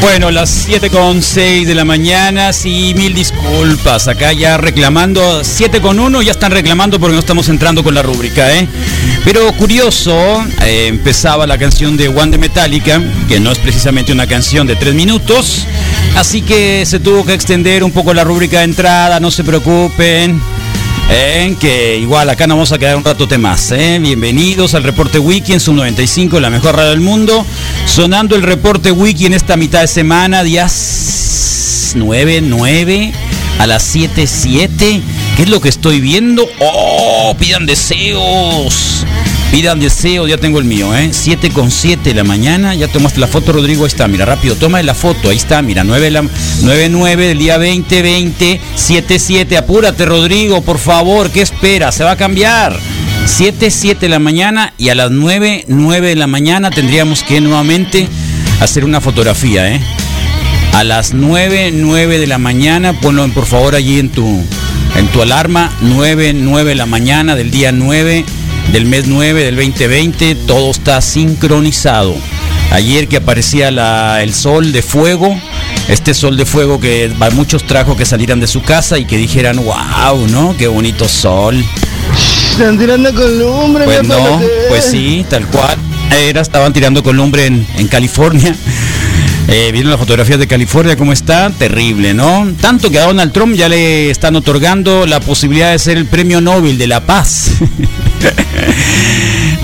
Bueno, las 7 con 6 de la mañana, sí, mil disculpas. Acá ya reclamando, 7 con 1, ya están reclamando porque no estamos entrando con la rúbrica, ¿eh? Pero curioso, eh, empezaba la canción de One de Metallica, que no es precisamente una canción de 3 minutos, así que se tuvo que extender un poco la rúbrica de entrada, no se preocupen. Eh, que igual acá nos vamos a quedar un rato más. Eh. Bienvenidos al reporte Wiki en Sub 95, la mejor radio del mundo. Sonando el reporte Wiki en esta mitad de semana, días 9, 9 a las 7, 7. ¿Qué es lo que estoy viendo? ¡Oh! Pidan deseos. Pidan deseos, ya tengo el mío, ¿eh? 7 con 7 de la mañana, ya tomaste la foto, Rodrigo, ahí está, mira, rápido, toma la foto, ahí está, mira, 9, la, 9, 9 del día 20, 20, 7, 7, apúrate, Rodrigo, por favor, ¿qué espera? Se va a cambiar. 7, 7 de la mañana y a las 9, 9 de la mañana tendríamos que nuevamente hacer una fotografía, ¿eh? A las 9, 9 de la mañana, ponlo por favor allí en tu, en tu alarma, 9, 9 de la mañana del día 9 del mes 9 del 2020, todo está sincronizado. Ayer que aparecía la, el sol de fuego, este sol de fuego que muchos trajo que salieran de su casa y que dijeran, wow, ¿no? Qué bonito sol. Están tirando columbre, Pues no, pues sí, tal cual. Era, estaban tirando columbre en, en California. Eh, ¿Vieron las fotografías de California cómo está? Terrible, ¿no? Tanto que a Donald Trump ya le están otorgando la posibilidad de ser el premio Nobel de la Paz.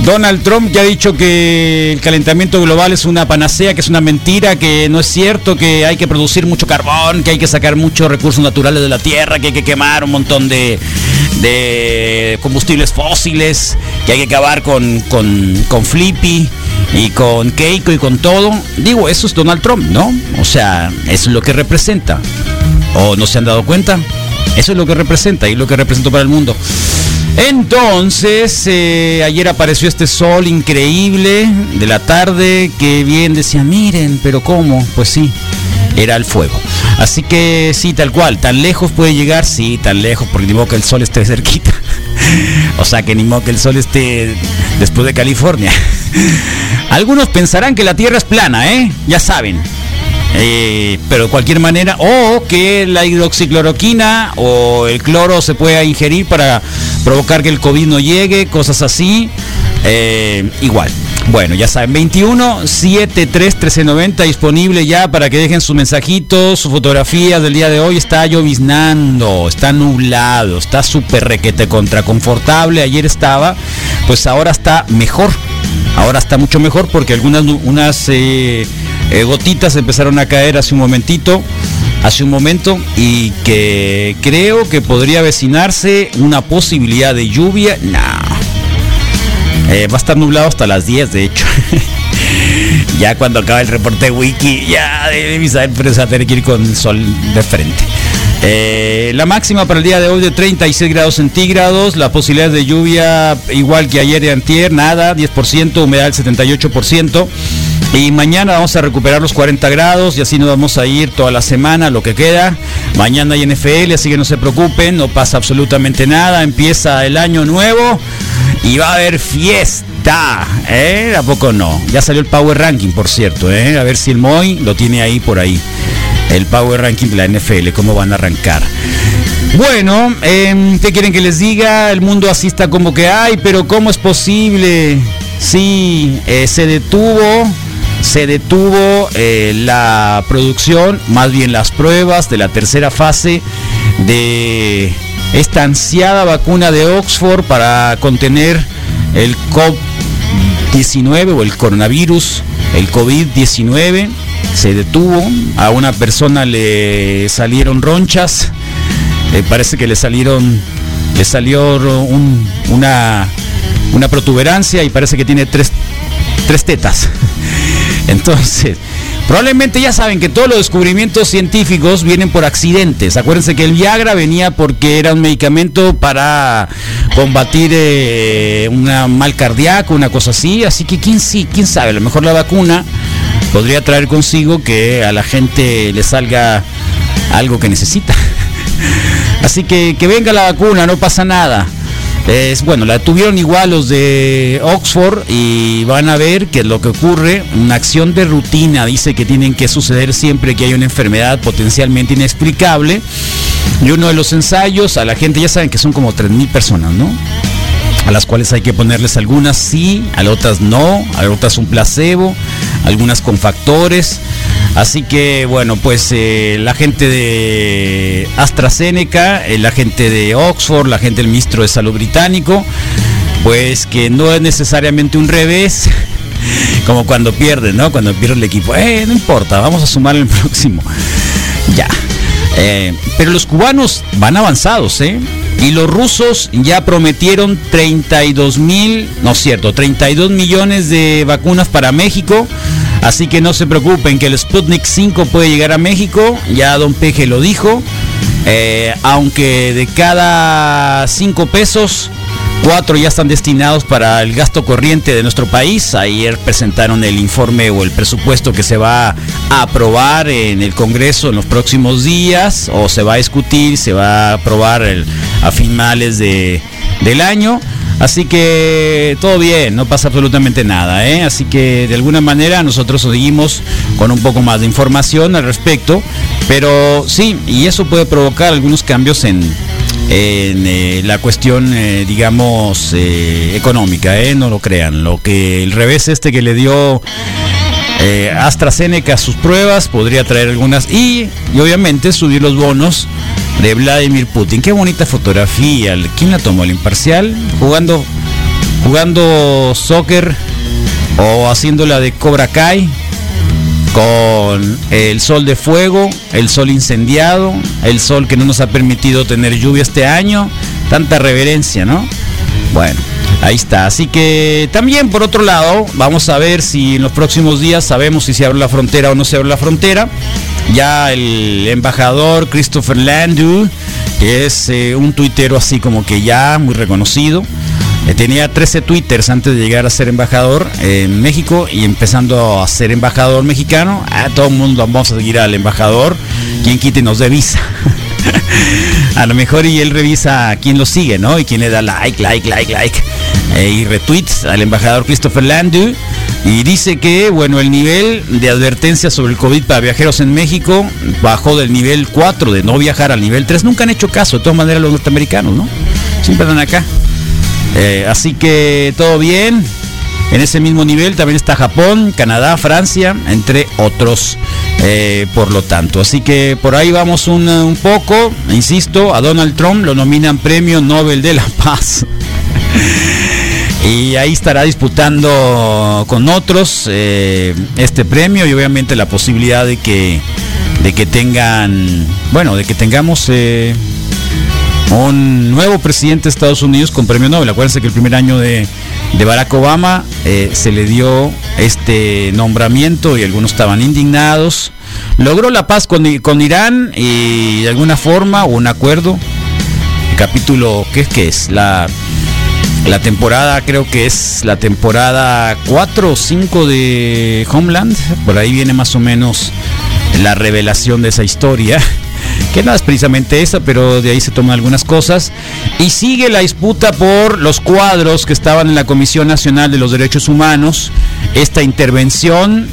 Donald Trump ya ha dicho que el calentamiento global es una panacea, que es una mentira, que no es cierto, que hay que producir mucho carbón, que hay que sacar muchos recursos naturales de la tierra, que hay que quemar un montón de, combustibles fósiles, que hay que acabar con, con, con Flippy y con Keiko y con todo. Digo, eso es Donald Trump, ¿no? O sea, eso es lo que representa. ¿O no se han dado cuenta? Eso es lo que representa y lo que representó para el mundo. Entonces, eh, ayer apareció este sol increíble de la tarde que bien decía, miren, pero ¿cómo? Pues sí, era el fuego. Así que sí, tal cual, tan lejos puede llegar, sí, tan lejos, porque modo que el sol esté cerquita. o sea, que ni modo que el sol esté después de California. Algunos pensarán que la Tierra es plana, ¿eh? Ya saben. Eh, pero de cualquier manera, o que la hidroxicloroquina o el cloro se pueda ingerir para provocar que el COVID no llegue, cosas así. Eh, igual. Bueno, ya saben, 21 73 1390 disponible ya para que dejen sus mensajitos, sus fotografías del día de hoy. Está lloviznando, está nublado, está súper requete contra confortable. Ayer estaba, pues ahora está mejor. Ahora está mucho mejor porque algunas unas eh, eh, gotitas empezaron a caer hace un momentito, hace un momento, y que creo que podría avecinarse una posibilidad de lluvia. No. Eh, va a estar nublado hasta las 10, de hecho. ya cuando acabe el reporte wiki, ya debe saber, pero se va a tener que ir con sol de frente. Eh, la máxima para el día de hoy de 36 grados centígrados, la posibilidad de lluvia igual que ayer y antier, nada, 10%, humedad del 78%. Y mañana vamos a recuperar los 40 grados y así nos vamos a ir toda la semana, lo que queda. Mañana hay NFL, así que no se preocupen, no pasa absolutamente nada. Empieza el año nuevo y va a haber fiesta. ¿eh? ¿A poco no? Ya salió el Power Ranking, por cierto. ¿eh? A ver si el Moy lo tiene ahí por ahí. El Power Ranking de la NFL, cómo van a arrancar. Bueno, eh, ¿qué quieren que les diga? El mundo así está como que hay, pero ¿cómo es posible? Sí, eh, se detuvo se detuvo eh, la producción, más bien las pruebas de la tercera fase de esta ansiada vacuna de Oxford para contener el COVID-19 o el coronavirus, el COVID-19. Se detuvo, a una persona le salieron ronchas, eh, parece que le salieron, le salió una, una protuberancia y parece que tiene tres, tres tetas. Entonces, probablemente ya saben que todos los descubrimientos científicos vienen por accidentes. Acuérdense que el Viagra venía porque era un medicamento para combatir eh, un mal cardíaco, una cosa así. Así que quién sí, quién sabe, a lo mejor la vacuna podría traer consigo que a la gente le salga algo que necesita. Así que que venga la vacuna, no pasa nada. Es, bueno, la tuvieron igual los de Oxford y van a ver que lo que ocurre, una acción de rutina, dice que tienen que suceder siempre que hay una enfermedad potencialmente inexplicable. Y uno de los ensayos, a la gente ya saben que son como 3.000 personas, ¿no? A las cuales hay que ponerles algunas sí, a otras no, a otras un placebo, algunas con factores. Así que bueno, pues eh, la gente de AstraZeneca, eh, la gente de Oxford, la gente del ministro de Salud británico, pues que no es necesariamente un revés, como cuando pierden, ¿no? Cuando pierde el equipo, eh, no importa, vamos a sumar el próximo. Ya. pero los cubanos van avanzados, ¿eh? Y los rusos ya prometieron 32 mil, no es cierto, 32 millones de vacunas para México. Así que no se preocupen que el Sputnik 5 puede llegar a México. Ya Don Peje lo dijo. Eh, aunque de cada 5 pesos, 4 ya están destinados para el gasto corriente de nuestro país. Ayer presentaron el informe o el presupuesto que se va a aprobar en el Congreso en los próximos días o se va a discutir, se va a aprobar a finales de, del año. Así que todo bien, no pasa absolutamente nada. ¿eh? Así que de alguna manera nosotros seguimos con un poco más de información al respecto. Pero sí, y eso puede provocar algunos cambios en, en eh, la cuestión, eh, digamos, económica, no lo crean. Lo que el revés este que le dio AstraZeneca a sus pruebas podría traer algunas y, y obviamente subir los bonos de Vladimir Putin. Qué bonita fotografía. ¿Quién la tomó? ¿El imparcial? Jugando, jugando soccer o haciéndola de Cobra Kai con el sol de fuego, el sol incendiado, el sol que no nos ha permitido tener lluvia este año. Tanta reverencia, ¿no? Bueno. Ahí está. Así que también por otro lado, vamos a ver si en los próximos días sabemos si se abre la frontera o no se abre la frontera. Ya el embajador Christopher Landu, que es eh, un tuitero así como que ya muy reconocido, eh, tenía 13 twitters antes de llegar a ser embajador en México y empezando a ser embajador mexicano. A todo el mundo vamos a seguir al embajador, quien quite nos dé a lo mejor y él revisa a quién lo sigue, ¿no? Y quién le da like, like, like, like. Eh, y retweets al embajador Christopher Landu y dice que, bueno, el nivel de advertencia sobre el COVID para viajeros en México bajó del nivel 4 de no viajar al nivel 3. Nunca han hecho caso, de todas maneras, los norteamericanos, ¿no? Siempre están acá. Eh, así que todo bien. En ese mismo nivel también está Japón, Canadá, Francia, entre otros. Eh, por lo tanto, así que por ahí vamos un, poco. Insisto, a Donald Trump lo nominan Premio Nobel de la Paz. y ahí estará disputando con otros eh, este premio y obviamente la posibilidad de que de que tengan bueno de que tengamos un nuevo presidente de Estados Unidos con premio Nobel acuérdense que el primer año de, Barack Obama eh, se le dio este nombramiento y algunos estaban indignados logró la paz con, con Irán y de alguna forma un acuerdo. capítulo, ¿qué es que es? La, la temporada, creo que es la temporada 4 o 5 de Homeland. Por ahí viene más o menos la revelación de esa historia que no es precisamente esa, pero de ahí se toman algunas cosas. Y sigue la disputa por los cuadros que estaban en la Comisión Nacional de los Derechos Humanos. Esta intervención,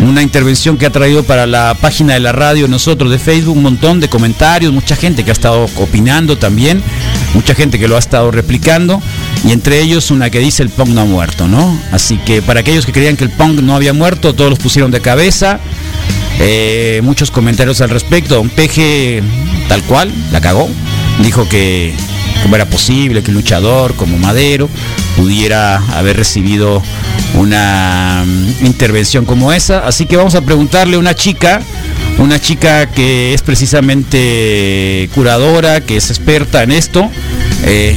una intervención que ha traído para la página de la radio nosotros de Facebook un montón de comentarios, mucha gente que ha estado opinando también, mucha gente que lo ha estado replicando. Y entre ellos una que dice el Pong no ha muerto, ¿no? Así que para aquellos que creían que el Pong no había muerto, todos los pusieron de cabeza. Eh, muchos comentarios al respecto. Don Peje, tal cual, la cagó. Dijo que cómo era posible que un luchador como Madero pudiera haber recibido una mm, intervención como esa. Así que vamos a preguntarle a una chica, una chica que es precisamente curadora, que es experta en esto, eh,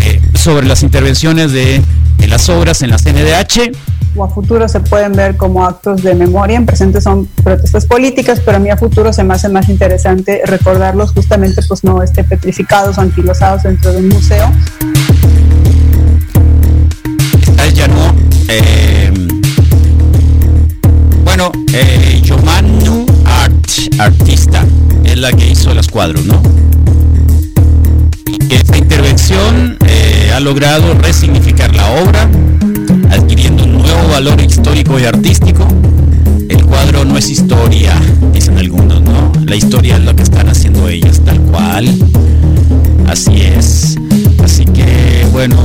eh, sobre las intervenciones de las obras en la CNDH o a futuro se pueden ver como actos de memoria, en presente son protestas políticas, pero a mí a futuro se me hace más interesante recordarlos justamente pues no este, petrificados o anquilosados dentro de un museo. Ya no. Eh, bueno, eh, Art, artista, es la que hizo los cuadros, ¿no? Esta intervención eh, ha logrado resignificar la obra, valor histórico y artístico. El cuadro no es historia, dicen algunos, ¿no? La historia es lo que están haciendo ellas, tal cual. Así es. Así que, bueno.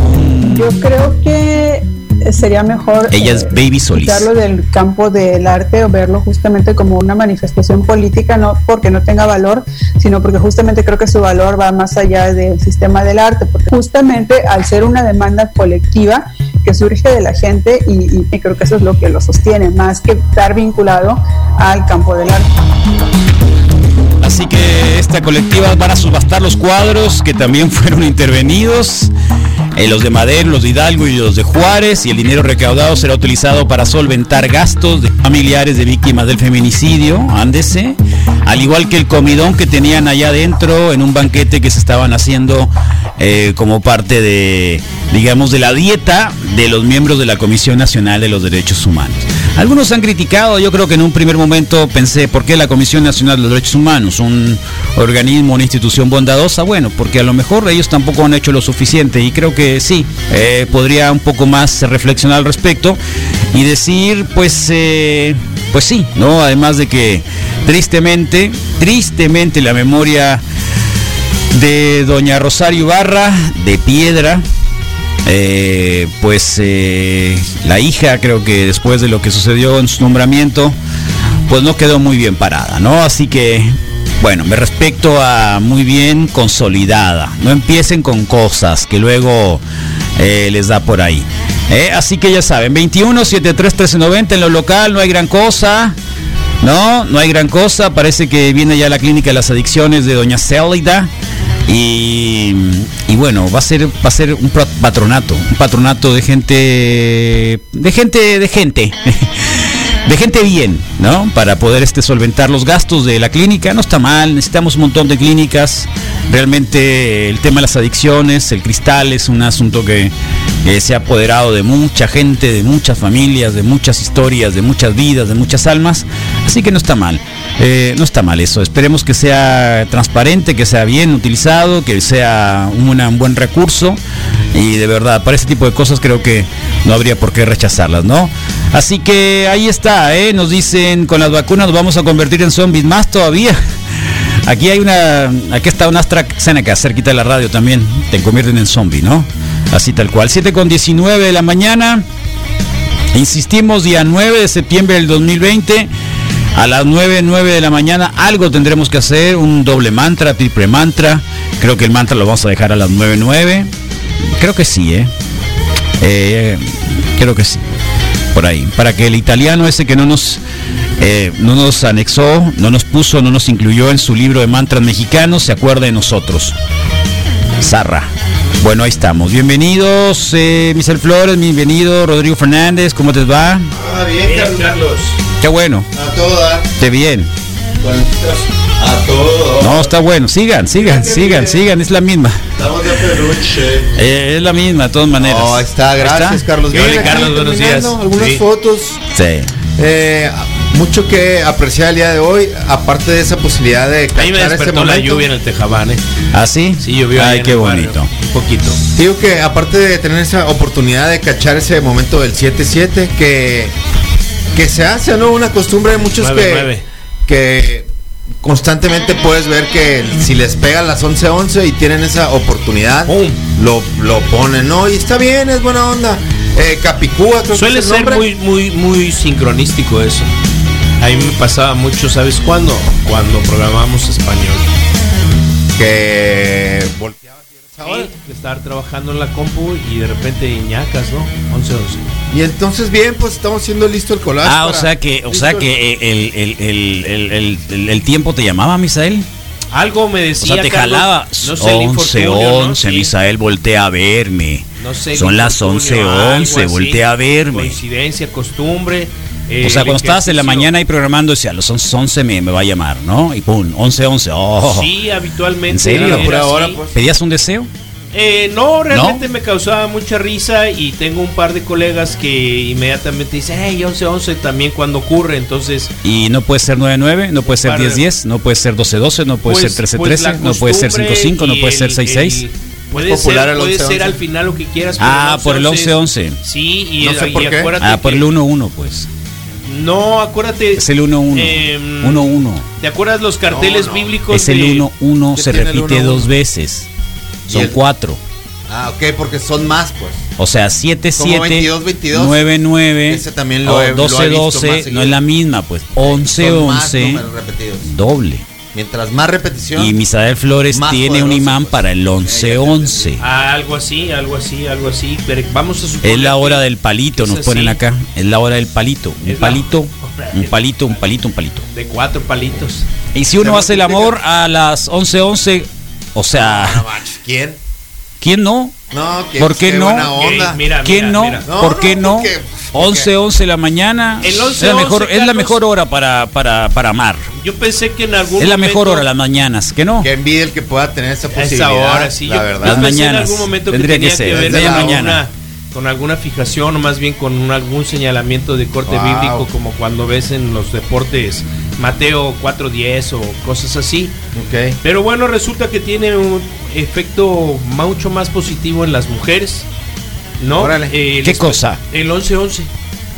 Yo creo que sería mejor ella es Baby Solís. del campo del arte o verlo justamente como una manifestación política, no porque no tenga valor, sino porque justamente creo que su valor va más allá del sistema del arte, porque justamente al ser una demanda colectiva, que surge de la gente y, creo que eso es lo que lo sostiene, más que estar vinculado al campo del arte. Así que esta colectiva van a subastar los cuadros que también fueron intervenidos, eh, los de Madero, los de Hidalgo y los de Juárez, y el dinero recaudado será utilizado para solventar gastos de familiares de víctimas del feminicidio, ándese, al igual que el comidón que tenían allá adentro en un banquete que se estaban haciendo eh, como parte de, digamos, de la dieta de los miembros de la Comisión Nacional de los Derechos Humanos. Algunos han criticado, yo creo que en un primer momento pensé, ¿por qué la Comisión Nacional de los Derechos Humanos? Un organismo, una institución bondadosa. Bueno, porque a lo mejor ellos tampoco han hecho lo suficiente y creo que sí, eh, podría un poco más reflexionar al respecto y decir, pues, eh, pues sí, ¿no? Además de que tristemente, tristemente la memoria de doña Rosario Barra de Piedra, eh, pues la hija creo que después de lo que sucedió en su nombramiento, pues no quedó muy bien parada, ¿no? Así que, bueno, me respecto a muy bien consolidada. No empiecen con cosas que luego eh, les da por ahí. así que ya saben, 21 73 1390 en lo local, no hay gran cosa. No, no hay gran cosa. Parece que viene ya la clínica de las adicciones de Doña Célida. Y, bueno, va a ser va a ser un patronato, un patronato de gente de gente de gente. De gente bien, ¿no? Para poder este solventar los gastos de la clínica, no está mal, necesitamos un montón de clínicas. Realmente el tema de las adicciones, el cristal es un asunto que, se ha apoderado de mucha gente, de muchas familias, de muchas historias, de muchas vidas, de muchas almas, así que no está mal. Eh, no está mal eso. Esperemos que sea transparente, que sea bien utilizado, que sea un buen recurso. Y de verdad, para este tipo de cosas creo que no habría por qué rechazarlas, ¿no? Así que ahí está, ¿eh? Nos dicen con las vacunas nos vamos a convertir en zombies más todavía. Aquí hay una, aquí está una AstraZeneca cerquita de la radio también. Te convierten en zombie, ¿no? Así tal cual. 7 con 19 de la mañana. Insistimos, día 9 de septiembre del 2020 a las 9, 9 de la mañana algo tendremos que hacer, un doble mantra, triple mantra. Creo que el mantra lo vamos a dejar a las 9, 9. Creo que sí, ¿eh? ¿eh? creo que sí. Por ahí. Para que el italiano ese que no nos, eh, no nos anexó, no nos puso, no nos incluyó en su libro de mantras mexicanos, se acuerde de nosotros. Zarra. Bueno, ahí estamos. Bienvenidos, eh, Michel Flores, bienvenido, Rodrigo Fernández, ¿cómo te va? Ah, bien, Carlos. Qué bueno, A toda. qué bien. A todo. No, está bueno. Sigan, sigan, sigan, sigan. Es la misma. Eh, es la misma, de todas maneras. No, ahí está, gracias está? Carlos. ¿Qué Bien, Carlos? Buenos días. Algunas Sí. fotos. Sí. Eh, mucho que apreciar el día de hoy, aparte de esa posibilidad de A mí me cachar ese despertó la momento. lluvia en el Tejabán, ¿eh? ¿Ah, sí? Sí, llovió ahí Ay, qué barrio, bonito. Un poquito. Digo que aparte de tener esa oportunidad de cachar ese momento del 7-7, que, que se hace, ¿no? Una costumbre de muchos que constantemente puedes ver que si les pega las 11-11 y tienen esa oportunidad, ¡Pum! lo, lo ponen, ¿no? Y está bien, es buena onda. Eh, Capicúa, creo Suele que es el ser muy, muy, muy sincronístico eso. A mí me pasaba mucho, ¿sabes cuándo? Cuando programamos español. que ahora. De estar trabajando en la compu y de repente ñacas, ¿no? 11, 11. Y entonces bien, pues estamos haciendo listo el collage. Ah, o sea que, o sea que el, el, el, el, el- el- el tiempo te llamaba, Misael. Algo me O decía. sea, te Carlos, jalaba. No sé, el 11, infortunio, ¿no? 11, Sí. Misael, voltea a verme. No sé, Son las infortunio, 11, algo 11, así, voltea a verme. Coincidencia, costumbre. Eh, O sea, el cuando estabas en la mañana ahí programando, decía, a los 11, 11 me, me va a llamar, ¿no? Y pum, 11, 11. Oh. Sí, habitualmente. ¿En serio? era Pura hora, así. pues. ¿Pedías un deseo? Eh, no, realmente me causaba mucha risa y tengo un par de colegas que inmediatamente dicen, hey, 11-11 también cuando ocurre, entonces... Y no puede ser 9-9, no puede ser Par de- 10-10, no puede ser 12-12, no puede pues- ser 13-13, pues la no puede ser costumbre 5-5, no y puede ser el- 6-6. el- Puede, popular ser, el puede 11-11. ser al final lo que quieras. Ah, por el 11-11 11-11. Sí, y, No sé y por qué. acuérdate Ah, por que- el 1-1, pues. No, acuérdate. Es el 1-1. Em, 1-1. ¿Te acuerdas los carteles No, no. bíblicos? Es el de- 1-1, ¿Qué se repite 1-1? dos veces. Son el- 4. Ah, ok, porque son más, pues. O sea, 7-7, Como 22-22. 9-9, Ese también lo o he- lo he visto más 12-12, seguido. no es la misma, pues. Son más 11-11, números repetidos. doble. Mientras más repetición. Y Misael Flores tiene un imán pues. para el Ya, ya te 11-11. Ah, algo así, algo así, algo así. Pero vamos a suponer Es la hora del palito, nos así. ponen acá. Es la hora del palito. Un la- palito, un palito, un palito, un palito. De cuatro palitos. Y si uno hace el amor a las 11-11, o No sea, ¿Quién? ¿quién no? No, que ¿Por qué no? buena onda. Ok, mira, ¿Quién no? mira. No, ¿Por qué no, no? porque- 11, 11 de la mañana. El es 11, la mejor, 11, es la mejor hora para, para, para amar. Yo pensé que en algún Es la mejor momento- hora, las mañanas, ¿que no? Que envidia el que pueda tener esa posibilidad. esa hora, sí. La yo, verdad. yo Las mañanas. en algún momento que Tendría que tenía que, ser, ver mañana. con alguna fijación o más bien con un- algún señalamiento de corte Wow. bíblico como cuando ves en los deportes Mateo 4.10 o cosas así. Ok. Pero bueno, resulta que tiene un efecto mucho más positivo en las mujeres. ¿No? Órale. Eh, ¿Qué cosa? El 11-11.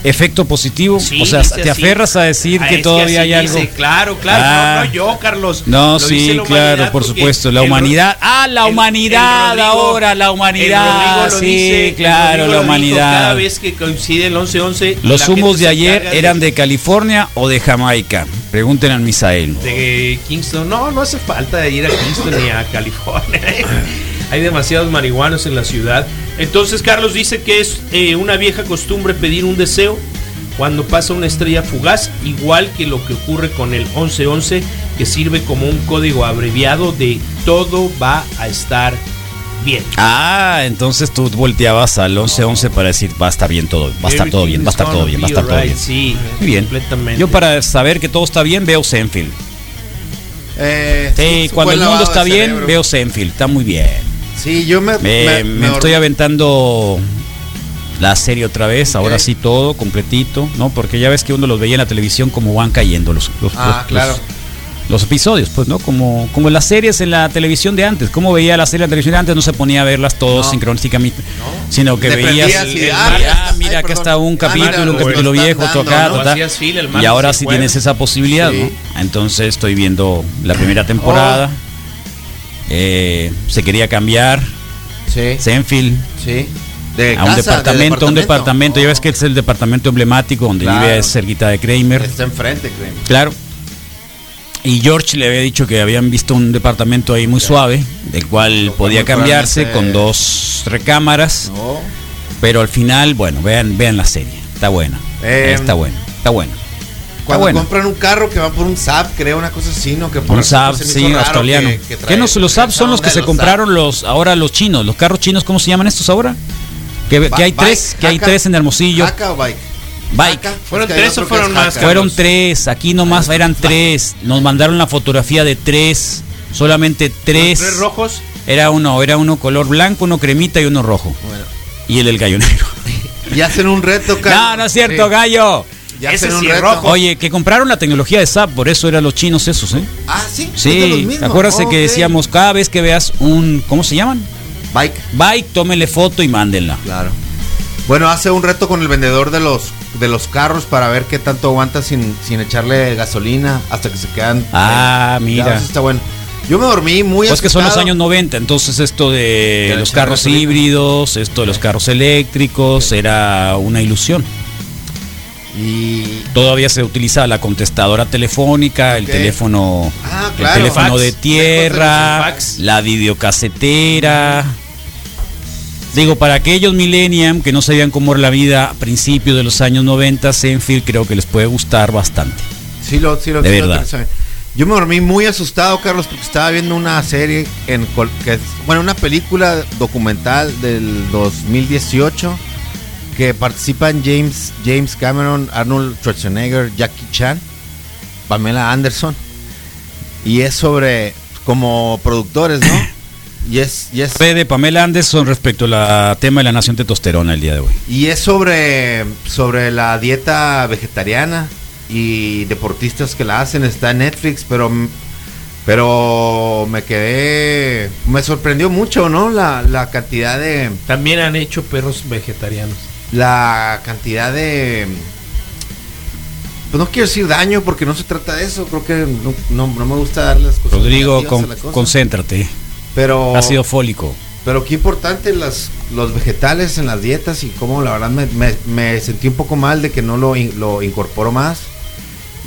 Efecto positivo. Sí, o sea, te así. aferras a decir Ah, que todavía así hay algo. dice, claro, claro. Ah. no, no, yo, Carlos. No, sí, la claro, humanidad por supuesto. La el humanidad. Ah, la el- el humanidad Rodrigo- ahora, la el humanidad. Lo Sí, dice, el claro, la dijo, humanidad. Cada vez que coincide el 11-11. Los humos de ayer eran de California o de Jamaica. Pregúntenle al Misael. de Kingston. No, no hace falta ir a Kingston ni a California. Hay demasiados marihuanos en la ciudad. Entonces Carlos dice que es eh, una vieja costumbre pedir un deseo cuando pasa una estrella fugaz, igual que lo que ocurre con el 1111, que sirve como un código abreviado de todo va a estar bien. Ah, entonces tú volteabas al 11-11 para decir, va a estar bien todo, va a estar todo bien, va a estar todo bien, va a estar todo bien. Sí, Muy bien. completamente. Yo para saber que todo está bien veo Senfield. Eh, Sí, cuando el mundo está bien cerebro. veo Senfield, está muy bien. Sí, yo me. Me, me- me me estoy aventando la serie otra vez, ahora sí todo, completito, ¿no? Porque ya ves que uno los veía en la televisión como van cayendo los, los, Ah, los- claro. los- los episodios, pues, ¿no? Como, como las series en la televisión de antes. Como veía la serie en la televisión de antes, no se ponía a verlas todos No. sincrónicamente, sino que Te veías. el- ah, ah, mira, acá está un Ah, capítulo, mira, un lo capítulo viejo, otro dando, acá, ¿no? ta, ta. Hacías fila el Y ahora sí jueves. tienes esa posibilidad, Sí. ¿no? Entonces estoy viendo la primera temporada. Eh, se quería cambiar Sí, Senfield sí. De a un casa, de departamento, a un departamento. Ya ves que es el departamento emblemático donde Claro. vive cerquita de Kramer. Está enfrente, creo. Claro. Y George le había dicho que habían visto un departamento ahí muy suave, del cual Lo podía cambiarse con dos recámaras, No. pero al final, bueno, vean, vean la serie. Está buena. Eh, está buena. Está buena. Cuando bueno. compran un carro que va por un SAP, creo, una cosa así, ¿no? Que por Un Saab, sí, australiano. que- que ¿Qué trae no? Los Saab son los que se los compraron los ahora los chinos, los carros chinos, ¿cómo se llaman estos ahora? Que, Ba- que hay bike, tres, que hay Haka. tres en Hermosillo. Haka o bike. Bike. Jaca. ¿Fueron Es que hay tres o fueron más. Fueron tres, aquí nomás eran tres. Nos mandaron la fotografía de tres, solamente tres. Tres rojos. Era uno, era uno color blanco, uno cremita y uno rojo. Bueno. Y el del gallo negro. Y hacen un reto, Carlos. No, no es cierto, Sí. gallo. Ya Ese sí es rojo. Oye, que compraron la tecnología de SAP, por eso eran los chinos esos, ¿eh? Ah, sí. Sí, mismos. acuérdate Ok. que decíamos, cada vez que veas un, ¿cómo se llaman? Bike. Bike, tómele foto y mándenla. Claro. Bueno, hace un reto con el vendedor de los de los carros para ver qué tanto aguanta sin, sin echarle gasolina hasta que se quedan. Ah, eh, mira. ya, eso está bueno. Yo me dormí muy Pues que son los años 90, entonces esto de los carros gasolina. híbridos, esto de los carros eléctricos, era una ilusión. Y Todavía se utilizaba la contestadora telefónica, el teléfono, Ah, el teléfono Fax. de tierra, fax. la videocasetera. Digo, para aquellos millennium que no sabían cómo era la vida a principios de los años 90, Senfield creo que les puede gustar bastante. sí lo, sí lo, De sí verdad. Yo me dormí muy asustado, Carlos, porque estaba viendo una serie en que bueno, una película documental del 2018 que participan James James Cameron, Arnold Schwarzenegger, Jackie Chan, Pamela Anderson y es sobre como productores, ¿no? Y es, y es Fue de Pamela Anderson respecto al tema de la nación testosterona el día de hoy. Y es sobre, sobre la dieta vegetariana y deportistas que la hacen. Está en Netflix, pero, pero me quedé. Me sorprendió mucho, ¿no? La, la cantidad de. También han hecho perros vegetarianos. La cantidad de. Pues no quiero decir daño porque no se trata de eso. Creo que no, no- no me gusta dar las cosas. Rodrigo, con- la cosa. concéntrate. Pero. Ácido fólico. Pero qué importante las, los vegetales en las dietas y cómo la verdad me, me- me sentí un poco mal de que no lo, lo incorporo más.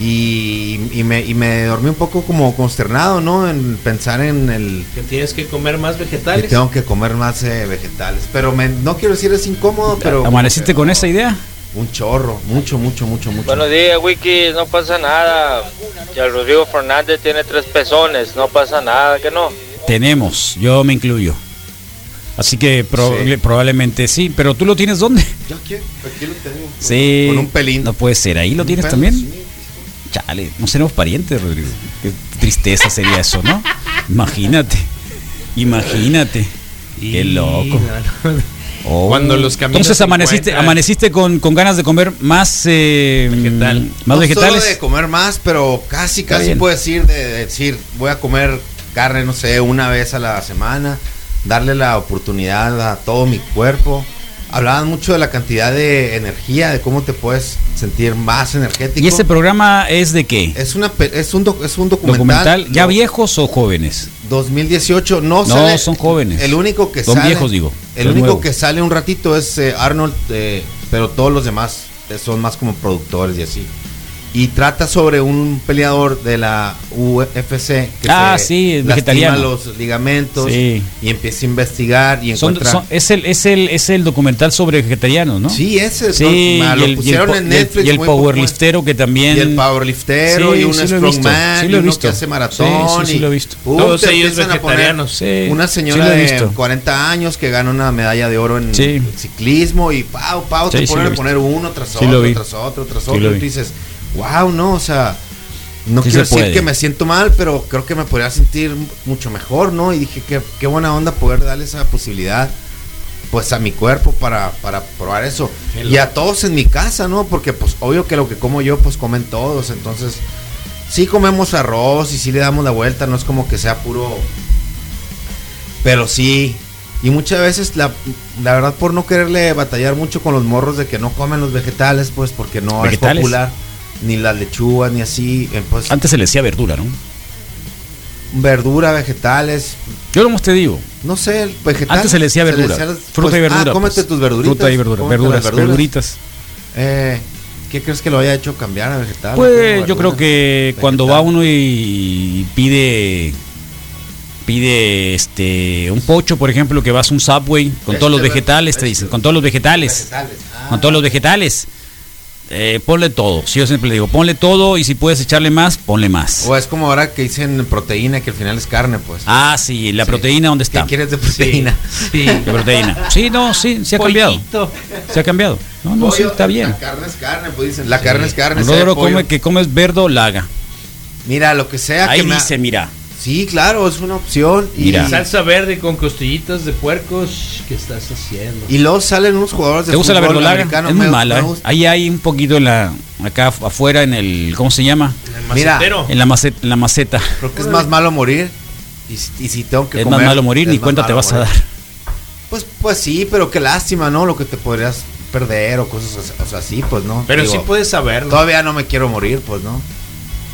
Y, y me, y me dormí un poco como consternado, ¿no? En pensar en el... Que tienes que comer más Que vegetales. tengo que comer más eh, vegetales. Pero me- no quiero decir es incómodo, pero... ¿Amaneciste con esa idea? Un chorro, mucho, mucho, mucho, mucho. Buenos días, Wiki, no pasa nada. Ya el Rodrigo Fernández tiene tres pezones, no pasa nada, que no. Tenemos, yo me incluyo. Así que proba- Sí. probablemente sí, pero tú lo tienes dónde? ¿Ya qué? Aquí lo tengo. Sí. Con un pelín. No puede ser, ahí lo tienes pelo, también. sí. Chale, no seremos parientes, Rodrigo. Qué tristeza sería eso, ¿no? Imagínate. Imagínate. Qué loco. Oh. Cuando los caminos Entonces amaneciste, encuentran. amaneciste con, con ganas de comer más eh, Vegetal. más no vegetales. solo de comer más, pero casi, casi puedo decir de, de decir, voy a comer carne, no sé, una vez a la semana, darle la oportunidad a todo mi cuerpo. Hablaban mucho de la cantidad de energía, de cómo te puedes sentir más energético. ¿Y este programa es de qué? es una es un doc- es un documental, ¿Documental? ¿Ya No, viejos o jóvenes? 2018 no, No, sale- son jóvenes. El único que Son sale viejos, digo. El único que sale un ratito es eh, Arnold, eh, pero todos los demás eh, son más como productores y así. Y trata sobre un peleador de la UFC que Ah, se sí, lastima los ligamentos Sí. y empieza a investigar y Son- encuentra son- es, el, es, el, es el documental sobre vegetarianos, ¿no? Sí, ese Sí, no, el, lo y el pusieron po- en y el- Netflix y el powerliftero que también... y el powerliftero Sí, y un strongman sí y lo he uno visto. que hace maratón Sí, sí, sí y lo he visto. puta, Todos ellos vegetarianos. Sí, una señora de visto. 40 años que gana una medalla de oro en Sí. ciclismo y pau, pau, Sí, te sí ponen a poner uno tras otro, tras otro, tras Sí otro. lo y tú dices, wow, no, o sea, no Sí quiero se decir puede. que me siento mal, pero creo que me podría sentir mucho mejor, ¿no? Y dije, qué, qué buena onda poder darle esa posibilidad. Pues a mi cuerpo para, para probar eso. Qué Y a todos en mi casa, ¿no? Porque pues obvio que lo que como yo, pues comen todos. Entonces, sí comemos arroz y sí le damos la vuelta, no es como que sea puro. Pero sí. Y muchas veces, la, la verdad, por no quererle batallar mucho con los morros de que no comen los vegetales, pues porque no ¿Vegetales? es popular. Ni las lechugas, ni así. eh, Pues Antes se le decía verdura, ¿no? verdura, vegetales. Yo como te digo, No sé, el vegetal. antes se le decía verdura. decía fruta pues, y verdura. Ah, cómete pues. tus verduritas. Fruta y verdura. Verduras, las verduritas. Eh, ¿Qué crees que lo haya hecho cambiar a vegetal? Pues ¿Cómo yo creo verdura? que cuando va uno y pide pide este un pocho, por ejemplo, que vas a un Subway con todos los vegetales, te dicen, con todos los vegetales, Vegetales. ah. con todos los vegetales. Eh, ponle todo. Sí, yo siempre le digo, ponle todo y si puedes echarle más, ponle más. O es como ahora que dicen proteína, que al final es carne, pues. Ah, sí, la Sí. proteína, ¿dónde está? ¿Qué quieres de proteína? Sí. La proteína. Sí, no, sí, se ha cambiado. Se ha cambiado. No, no, sí, está bien. La carne es carne, pues dicen. La carne es carne. pollo. come que comes verdo laga. Mira, lo que sea Ahí que me- dice, mira. Sí, claro, es una opción. Y, Mira. Salsa verde con costillitas de puercos. ¿Qué estás haciendo? y luego salen unos jugadores de ¿Te gusta la fútbol verdolaga? americano, Es muy me- mala. me ¿eh? gusta. Ahí hay un poquito en la acá af- afuera en el ¿cómo se llama? El Mira, macetero. En la maceta, en la maceta. Creo que es más malo morir. Y, si- y si tengo que Es comer, más malo morir, ni cuenta te vas a dar. Pues, pues sí, pero qué lástima, ¿no? Lo que te podrías perder o cosas así. O sea, sí, pues no. Pero Digo, sí puedes saberlo. Todavía no me quiero morir, pues no.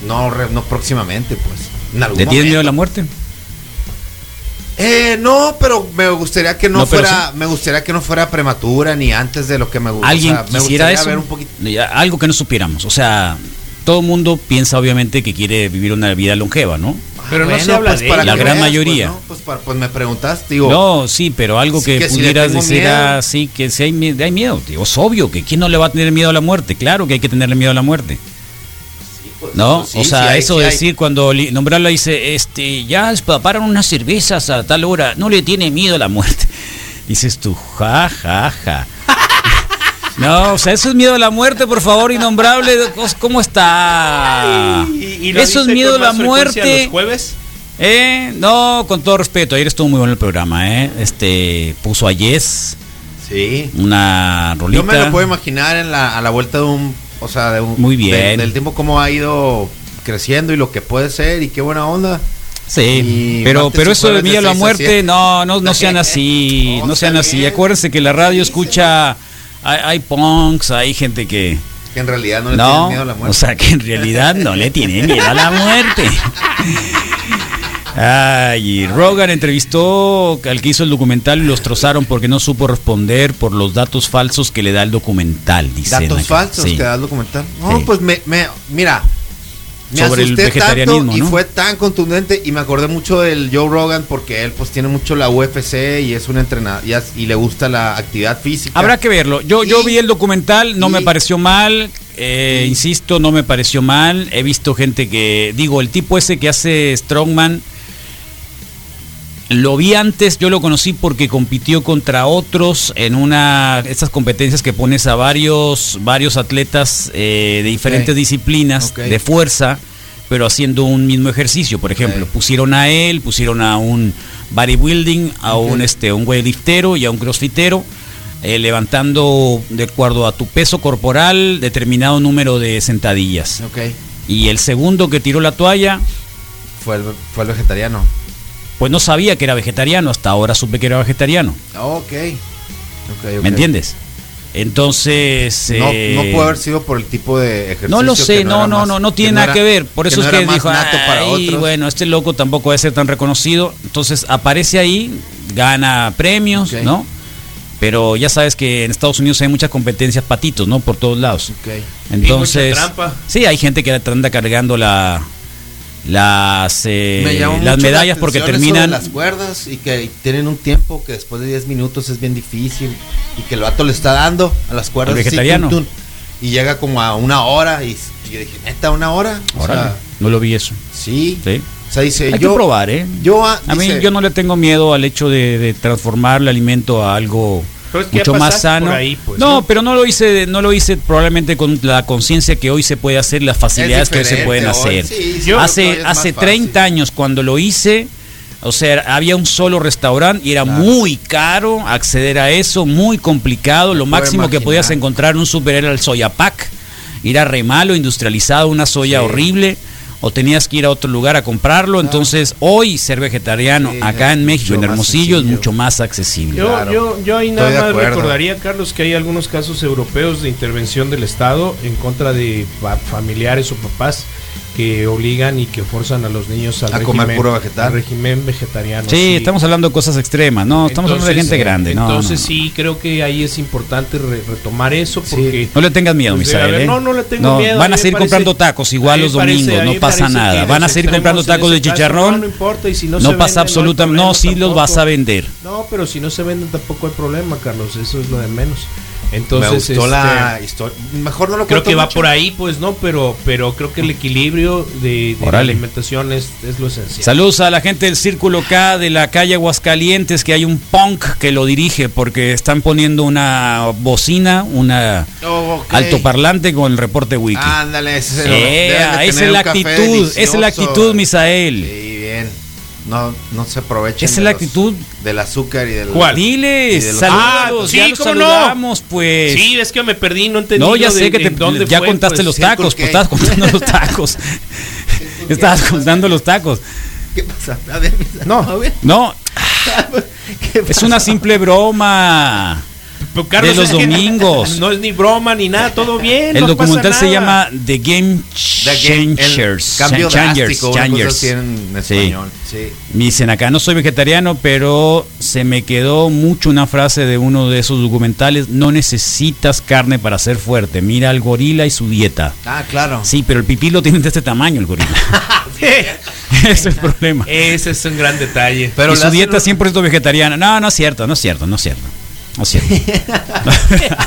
No, re- no próximamente, pues. En algún ¿Le tienes miedo a la muerte? Eh, no, pero me gustaría que no, fuera, me gustaría que no fuera prematura ni antes de lo que me gusta. ¿Alguien o sea, me quisiera gustaría eso? ver un poquito. Algo que no supiéramos. O sea, todo el mundo piensa obviamente que quiere vivir una vida longeva, ¿no? Pero no se habla pues, de para. La gran veas, mayoría. Pues, ¿no? Pues, para- pues me preguntaste, digo. No, sí, pero algo que, pudieras decir así, que si hay, hay miedo, tío. Es obvio que quién no le va a tener miedo a la muerte. Claro que hay que tenerle miedo a la muerte. Pues, ¿No? pues, sí, o sea, sí eso hay. decir cuando nombrarla dice, este, ya es pa- paran unas cervezas a tal hora, no le tiene miedo a la muerte. Dices tú, ja, ja, ja. No, o sea, eso es miedo a la muerte, por favor, innombrable. ¿Cómo está? ¿Y- y lo eso es miedo a la muerte. los jueves? Eh, no, con todo respeto, ayer estuvo muy bueno el programa, ¿eh? Este, puso a Yes, Sí. una rolita. Yo me lo puedo imaginar en la, a la vuelta de un. O sea, de un. Muy bien. de- del tiempo, cómo ha ido creciendo y lo que puede ser y qué buena onda. Sí, Y pero, pero eso de miedo a la a muerte, no, no, no sean así, No, no sean así. bien. Acuérdense que la radio escucha, hay, hay punks, hay gente que... Que en realidad no le tienen No, miedo a la muerte. o sea que en realidad no le tiene miedo a la muerte. Ay, y Rogan entrevistó al que hizo el documental y los trozaron porque no supo responder por los datos falsos que le da el documental, dicen Datos falsos Sí. que da el documental. No, Sí. pues me, me mira, me Sobre el asusté vegetarianismo, tanto y ¿no? fue tan contundente y me acordé mucho del Joe Rogan porque él pues tiene mucho la UFC y es un entrenador y, le gusta la actividad física. Habrá que verlo. Yo, yo vi el documental, no y- me pareció mal. eh, insisto, no me pareció mal. He visto gente que, digo, el tipo ese que hace Strongman, lo vi antes, yo lo conocí porque compitió contra otros en una estas competencias que pones a varios varios atletas eh, de diferentes disciplinas de fuerza, pero haciendo un mismo ejercicio. Por ejemplo, pusieron a él, pusieron a un bodybuilding, a un este un weightliftero y a un crossfitero. eh, levantando de acuerdo a tu peso corporal determinado número de sentadillas. Y el segundo que tiró la toalla, fue el, fue el vegetariano. Pues no sabía que era vegetariano, hasta ahora supe que era vegetariano. Ok. Ok, ok. ¿Me entiendes? Entonces. No, eh, no puede haber sido por el tipo de ejercicio. No lo sé, que no, no, más- no, no que tiene nada era- que ver. Por eso no es que dijo, nato para "Ay, otros". bueno, este loco tampoco debe ser tan reconocido. Entonces aparece ahí, gana premios. ¿no? Pero ya sabes que en Estados Unidos hay muchas competencias patitos, ¿no? Por todos lados. Ok. Entonces, mucha trampa. sí, hay gente que anda cargando la, las, eh, Me las la medallas porque terminan. las cuerdas y que tienen un tiempo que después de 10 minutos es bien difícil y que el vato le está dando a las cuerdas ¿El así, vegetariano? y llega como a una hora y, y yo dije neta una hora o Órale, sea, no lo vi eso. sí, Sí. o sea dice Hay yo que probar, ¿eh? yo ah, A mí dice, yo no le tengo miedo al hecho de, de transformar el alimento a algo Pero es que ya mucho más sano. por ahí, pues, no, ¿no? pero no lo hice, no lo hice probablemente con la conciencia que hoy se puede hacer, las facilidades que hoy se pueden hoy, hacer. sí, sí, hace hace más 30 fácil. años cuando lo hice, o sea, había un solo restaurante y era muy caro acceder a eso, muy complicado. Lo máximo que podías encontrar en un super era el soya pack. Era re malo, industrializado, una soya Sí. horrible. O tenías que ir a otro lugar a comprarlo. Entonces, hoy ser vegetariano Sí, acá en México, en Hermosillo, es mucho más accesible. Yo, Claro. yo, yo ahí nada más recordaría, Carlos, que hay algunos casos europeos de intervención del Estado en contra de fa- familiares o papás que obligan y que forzan a los niños al A comer régimen- puro vegetal. al régimen vegetariano. Sí, estamos hablando de cosas extremas, no, estamos hablando de Entonces, gente grande, no, Entonces no, sí, creo que ahí es importante re- retomar eso Sí. porque... No le tengas miedo, Pues Misael. ¿eh? no, no le tengo miedo, a Van a me seguir parece- comprando tacos igual a los parece- domingos, a mí no pasa parece nada. Van a seguir comprando tacos de caso, chicharrón. No, no importa, y si no, No se pasa venden, absolutamente, no, problema sí los vas tampoco. a vender. No, pero si no se venden tampoco hay problema, Carlos, eso es lo de menos. Entonces, Me gustó este, la historia. Mejor no lo Creo que va por ahí, pues no, pero, pero creo que el equilibrio de, de la alimentación es, es lo esencial. Saludos a la gente del Círculo K de la calle Aguascalientes, que hay un punk que lo dirige porque están poniendo una bocina, una Oh, ok. altoparlante con el reporte wiki. Ándale, ese es el- Eh, deben de esa es la actitud, esa es la actitud, Misael. Sí, bien. No, no se aprovechen. Esa es la los- actitud. Del azúcar y del. ¿Cuál? y Diles, de los- salúdalos, Ah, sí, ya los cómo no. saludamos, pues. Sí, es que me perdí, no entendí. no, ya sé de- que te, dónde ya fue, contaste pues, los tacos, pues estabas contando los tacos. estabas contando los tacos. ¿Qué pasa? A ver, No. a ver. No, ¿Qué es una simple broma. Pero, Carlos, de los que domingos. No es ni broma ni nada, todo bien. El no pasa documental se llama The Game The game- el Changers. Cambio Changers, drástico, Changers. así en español. Sí. Me dicen acá, no soy vegetariano, pero se me quedó mucho una frase de uno de esos documentales, no necesitas carne para ser fuerte, mira al gorila y su dieta. Ah, claro. Sí, pero el pipí lo tiene de este tamaño el gorila. Ese es el problema. Ese es un gran detalle. Pero y su dieta un- 100% vegetariana. No, no es cierto, no es cierto, no es cierto. No es cierto.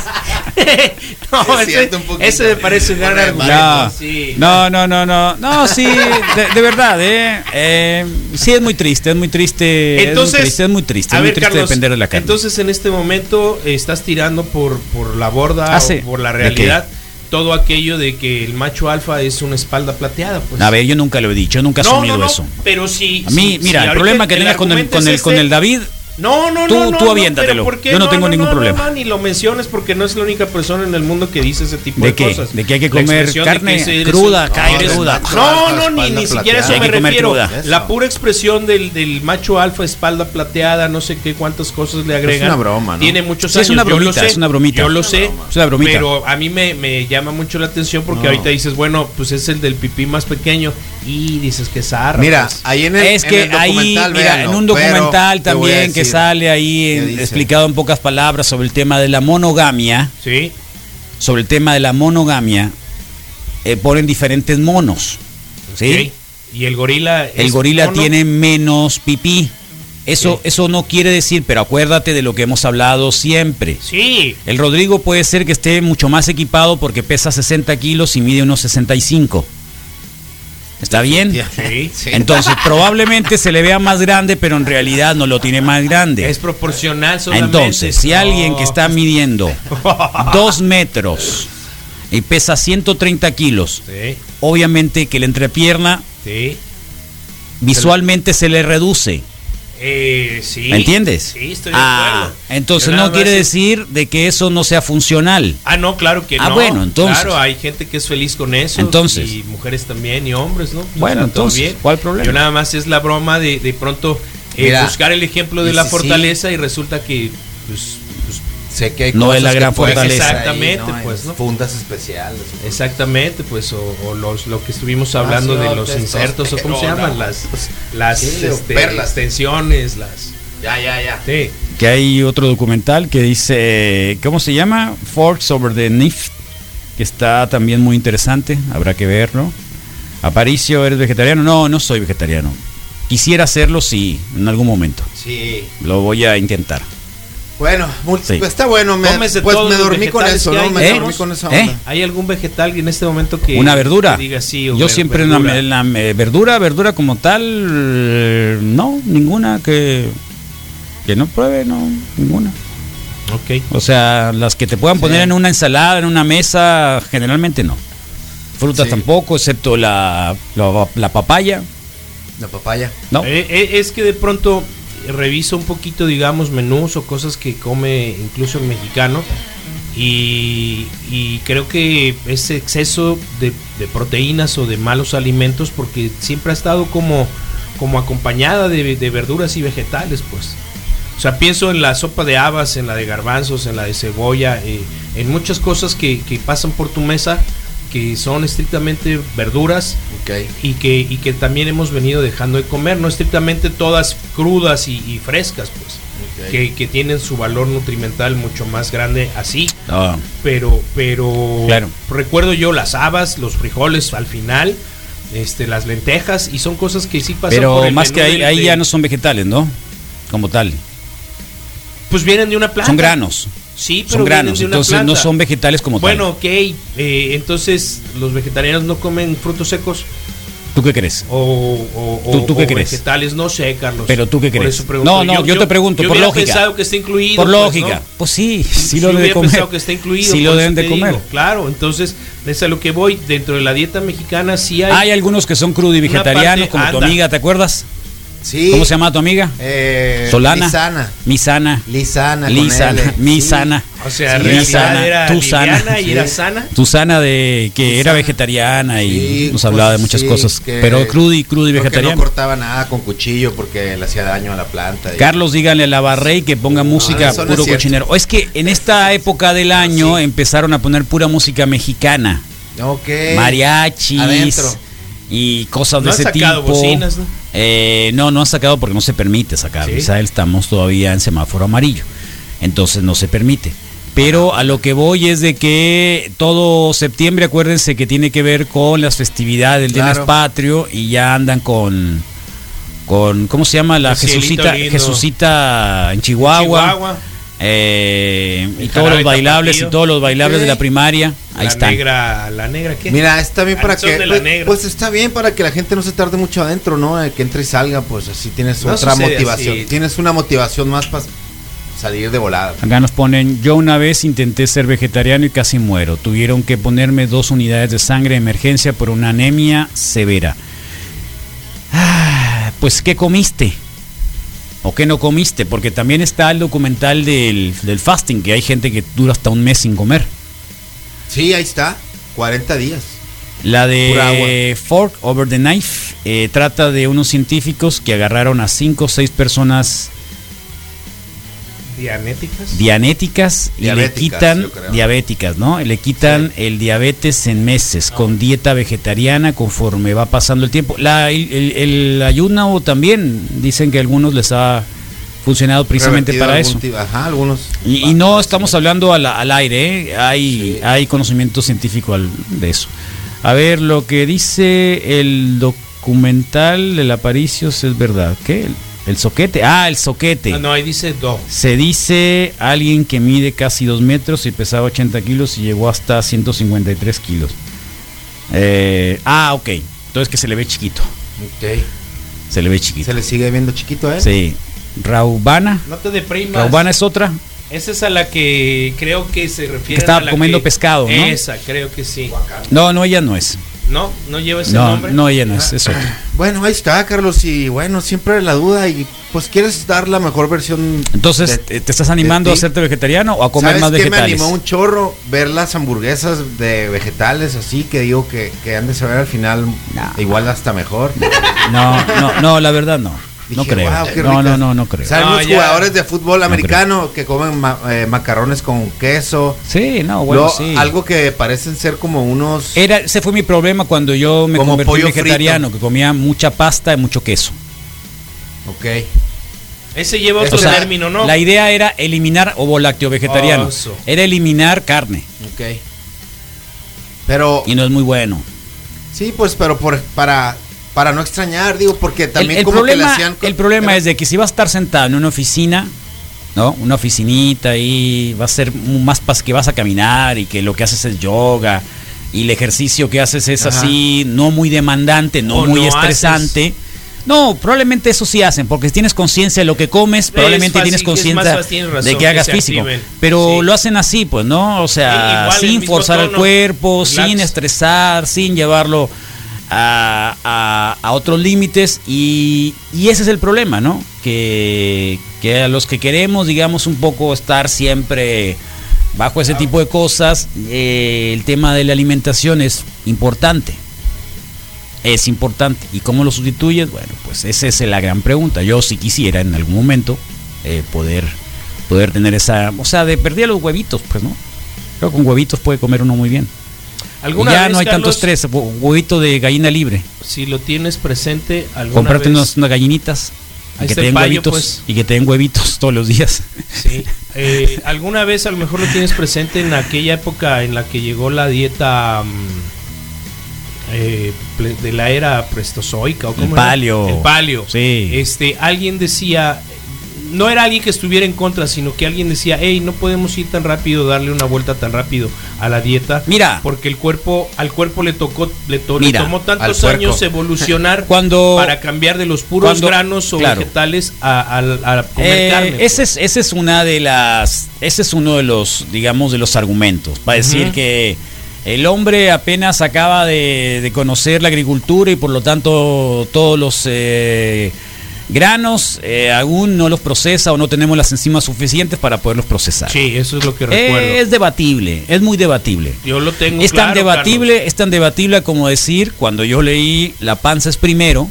no, Es ese, un ese me parece un gran argumento. No, sí. no, no, no, no, no, sí, de, de verdad, ¿eh? Eh, Sí, es muy triste, es muy triste. Entonces, es muy triste, es muy triste, a es muy ver, triste Carlos, depender de la carne. Entonces, en este momento estás tirando por, por la borda Ah, sí. o por la ¿De realidad todo aquello de que el macho alfa es una espalda plateada. Pues. A ver, yo nunca lo he dicho, yo nunca he no, asumido no, no, eso. pero sí. A mí, sí, mira, sí, el problema que tengas con el, con es el, con este. el David, No, no, Tú- no, no. tú no, aviéntatelo. pero ¿por qué? Yo no No, tengo no, ningún no, problema. No, ni lo menciones porque no es la única persona en el mundo que dice ese tipo ¿De de, qué? cosas. ¿De que hay que comer carne que cruda, carne No, cruda? No, no, ni, ni siquiera eso me Hay que comer refiero. cruda. La pura expresión del, del macho alfa, espalda plateada, no sé qué, cuántas cosas le agregan. una broma, ¿no? Tiene muchos Sí, es años. una yo lo bromita, sé, es una bromita. Yo lo Es sé. Es una bromita. Pero a mí me, me llama mucho la atención porque No. ahorita dices, bueno, pues es el del pipí más pequeño. Y dices que zarra. Mira, pues. ahí en el, es que ahí, documental, mira, en un documental también que sale ahí explicado en pocas palabras sobre el tema de la monogamia, Sí. sobre el tema de la monogamia, eh, ponen diferentes monos. Y el gorila. El gorila mono. tiene menos pipí. Eso, Sí. eso no quiere decir, pero acuérdate de lo que hemos hablado siempre. Sí. El Rodrigo puede ser que esté mucho más equipado porque pesa 60 kilos y mide unos 65. ¿Está bien? Sí. Sí. Entonces probablemente se le vea más grande, pero en realidad no lo tiene más grande. Es proporcional solamente. Entonces, si alguien que está midiendo dos metros y pesa 130 kilos, Sí, obviamente que la entrepierna sí. visualmente se le reduce. Eh, sí. ¿Me entiendes? Sí, estoy de ah, acuerdo. entonces no quiere decir de que eso no sea funcional. Ah, no, claro que Ah, no. bueno, entonces. Claro, hay gente que es feliz con eso. Entonces. Y mujeres también, y hombres, ¿no? Bueno, entonces, ¿cuál problema? Yo nada más es la broma de, de pronto eh, Mira, buscar el ejemplo de la si sí- fortaleza y resulta que, pues, Sé que hay No cosas es la gran fortaleza. Exactamente, pues, ¿no? Fundas especiales. Exactamente, pues, o, o los, lo que estuvimos hablando de los insertos, o cómo se llaman, las, las Sí, este, perlas. extensiones, las... Ya, ya, ya. Sí. Que hay otro documental que dice, ¿cómo se llama? Forks over the Nift, que está también muy interesante, habrá que verlo. Aparicio, ¿eres vegetariano? No, no soy vegetariano. Quisiera hacerlo, sí, en algún momento. Sí. Lo voy a intentar. Bueno, Sí. está bueno. Me, pues me dormí con eso, ¿no? hay, Me ¿Eh? dormí con esa ¿Eh? ¿Hay algún vegetal en este momento que... ¿Una verdura? que diga sí, Yo ver- siempre en la, verdura? en la, eh, verdura, verdura como tal, eh, no, ninguna que, que no pruebe, no, ninguna. Ok. O sea, las que te puedan Sí. poner en una ensalada, en una mesa, generalmente no. Frutas Sí. tampoco, excepto la, la, la papaya, La papaya. ¿no? Eh, eh, es que de pronto reviso un poquito, digamos, menús o cosas que come incluso el mexicano y, creo que ese exceso de, proteínas o de malos alimentos porque siempre ha estado como, como acompañada de, verduras y vegetales, pues. O sea, pienso en la sopa de habas, en la de garbanzos, en la de cebolla, eh, en muchas cosas que pasan por tu mesa que son estrictamente verduras Ok. y que, y que también hemos venido dejando de comer, no estrictamente todas crudas y, y frescas, pues, que, que tienen su valor nutrimental mucho más grande así, Ah, pero, pero Claro. recuerdo yo las habas, los frijoles al final, este, las lentejas, y son cosas que sí pasan por pero el más menú que ahí, del- ahí de- ya no son vegetales, ¿no? Como tal. pues vienen de una planta. Son granos. Sí, pero son granos, de una entonces no planta. son vegetales como Bueno, tal. ok. eh, entonces, ¿los vegetarianos no comen frutos secos? ¿Tú qué crees? O, o- ¿Tú- tú qué o crees? vegetales, no sé, Carlos. Pero tú qué Por crees? No, no, yo te pregunto, yo por lógica. pensado que está incluido. Por pues, lógica. ¿no? Pues sí, sí Yo lo deben de comer. pensado que está incluido. Sí lo deben de comer. digo. Claro, entonces, es a lo que voy. Dentro de la dieta mexicana sí hay. Hay algunos que son crudo y vegetarianos, parte- como tu anda. amiga, ¿te acuerdas? Sí. ¿Cómo se llama tu amiga? Eh, Solana. Lisana. Misana. Lisana. Lisana. Misana. O sea, Sí, realidad sana, era tú sana. y Sí. era sana. Tu sana de que era vegetariana y Sí, nos hablaba de pues, muchas sí, cosas. que- Pero crudo y crudo y vegetariano. no cortaba nada con cuchillo porque le hacía daño a la planta. y- Carlos, díganle a la Barrey que ponga música eso no puro cochinero. O es que en esta época del año empezaron a poner pura música mexicana. Ok. mariachis Adentro. Y cosas No de ese sacado tipo. bocinas, ¿no? Eh, no, no han sacado porque no se permite sacar. Sí. Israel estamos todavía en semáforo amarillo. Entonces no se permite. Pero a lo que voy es de que todo septiembre, acuérdense que tiene que ver con las festividades del Día Claro. Patrio y ya andan con con ¿cómo se llama la Jesucita. Jesucita en Chihuahua? Chihuahua. Eh, y todos los bailables tapatío. y todos los bailables de la primaria, ahí la están. negra, la negra, ¿qué? Mira, está bien para que. Pues, pues está bien para que la gente no se tarde mucho adentro, ¿no? Eh, Que entre y salga, pues así tienes No otra motivación. así. Tienes una motivación más para salir de volada. Acá nos ponen, yo una vez intenté ser vegetariano y casi muero. Tuvieron que ponerme dos unidades de sangre de emergencia por una anemia severa. Ah, pues, ¿qué comiste? ¿O qué no comiste? Porque también está el documental del, del fasting, que hay gente que dura hasta un mes sin comer. Sí, ahí está. 40 días. La de Fork Over the Knife eh, trata de unos científicos que agarraron a cinco o seis personas Dianéticas. dianéticas y le quitan diabéticas, ¿no? Le quitan el diabetes en meses con dieta vegetariana conforme va pasando el tiempo. La, el, el- el ayuno también dicen que a algunos les ha funcionado precisamente para eso. tipo- Ajá, algunos. Y, y no estamos hablando al, al aire, ¿eh? hay, hay conocimiento científico al- de eso. A ver, lo que dice el documental del Aparicios es verdad. ¿Qué? El, soquete. Ah, el soquete. Ah, no, ahí dice do. Se dice alguien que mide casi 2 metros y pesaba 80 kilos y llegó hasta 153 kilos. Eh, ah, ok. Entonces que se le ve chiquito. Ok. Se le ve chiquito. ¿Se le sigue viendo chiquito él? Sí. Raubana. No te deprimas. Raubana es otra. Esa es a la que creo que se refiere. Que estaba a la comiendo que- pescado, ¿no? Esa, creo que sí. No, no, ella no es. No, no lleva ese No, nombre. no, ella no es. Es otra. Bueno, ahí está, Carlos. Y bueno, siempre la duda. Y pues quieres dar la mejor versión. Entonces, de- ¿te te estás animando a hacerte vegetariano o a comer ¿Sabes más qué vegetales? me animó un chorro ver las hamburguesas de vegetales así que digo que, que han de saber al final igual hasta mejor. No, no, no, la verdad no. No Dije, creo. "Wow, qué no, ricas". no, no, no creo. ¿Saben No, los ya. jugadores de fútbol No americano que comen ma- eh, macarrones con queso? Sí, no, bueno, sí. Algo que parecen ser como unos... Era, ese fue mi problema cuando yo me Como convertí en vegetariano, frito. que comía mucha pasta y mucho queso. Ok. Ese lleva otro O sea, término, ¿no? La idea era eliminar ovo lácteo vegetariano. Oh. Era eliminar carne. Ok. Pero... Y no es muy bueno. Sí, pues, pero por, para, para no extrañar, digo, porque también el como que le problema, hacían... el problema es de que si vas a estar sentado en una oficina, ¿no? Una oficinita y va a ser más pas que vas a caminar y que lo que haces es yoga y el ejercicio que haces es Ajá. así, no muy demandante, no O muy no estresante. No, probablemente eso sí hacen, porque si tienes conciencia de lo que comes, probablemente fácil, tienes conciencia de que hagas físico. activen. Pero Sí. lo hacen así, pues, ¿no? O sea, sin forzar el cuerpo, relax. sin estresar, sin llevarlo a, otros límites. Y, ese es el problema, ¿no? Que, que a los que queremos, digamos, un poco estar siempre bajo ese tipo de cosas, eh, el tema de la alimentación es importante. Es importante. ¿Y cómo lo sustituyes? Bueno, pues esa es la gran pregunta. Yo si quisiera en algún momento eh, poder, poder tener esa... O sea, de perder los huevitos, pues, ¿no? Creo que con huevitos puede comer uno muy bien. Y ¿Alguna ya vez, no hay tanto Carlos, estrés. hue- Huevito de gallina libre. Si lo tienes presente, alguna Comprarte vez. unas, unas gallinitas. Y Ahí que está te den payo, huevitos. pues. Y que te den huevitos todos los días. Sí. Eh, ¿Alguna vez a lo mejor lo tienes presente en aquella época en la que llegó la dieta mm, eh, de la era prestozoica? ¿o El era? paleo. El paleo. Sí. Este, alguien decía, no era alguien que estuviera en contra, sino que alguien decía, hey, no podemos ir tan rápido, darle una vuelta tan rápido a la dieta. Mira. Porque el cuerpo, al cuerpo le tocó, le, to- le tomó tantos años evolucionar Cuando- para cambiar de los puros cuando- granos o claro. vegetales a, a- a comer Eh, carne. pues. ese es ese es una de las ese es uno de los digamos de los argumentos para decir que el hombre apenas acaba de, de conocer la agricultura y por lo tanto todos los eh, granos eh, aún no los procesa o no tenemos las enzimas suficientes para poderlos procesar. Sí, eso es lo que recuerdo. es debatible, es muy debatible. Yo lo tengo Es tan claro, debatible, es tan debatible como decir cuando yo leí La panza es primero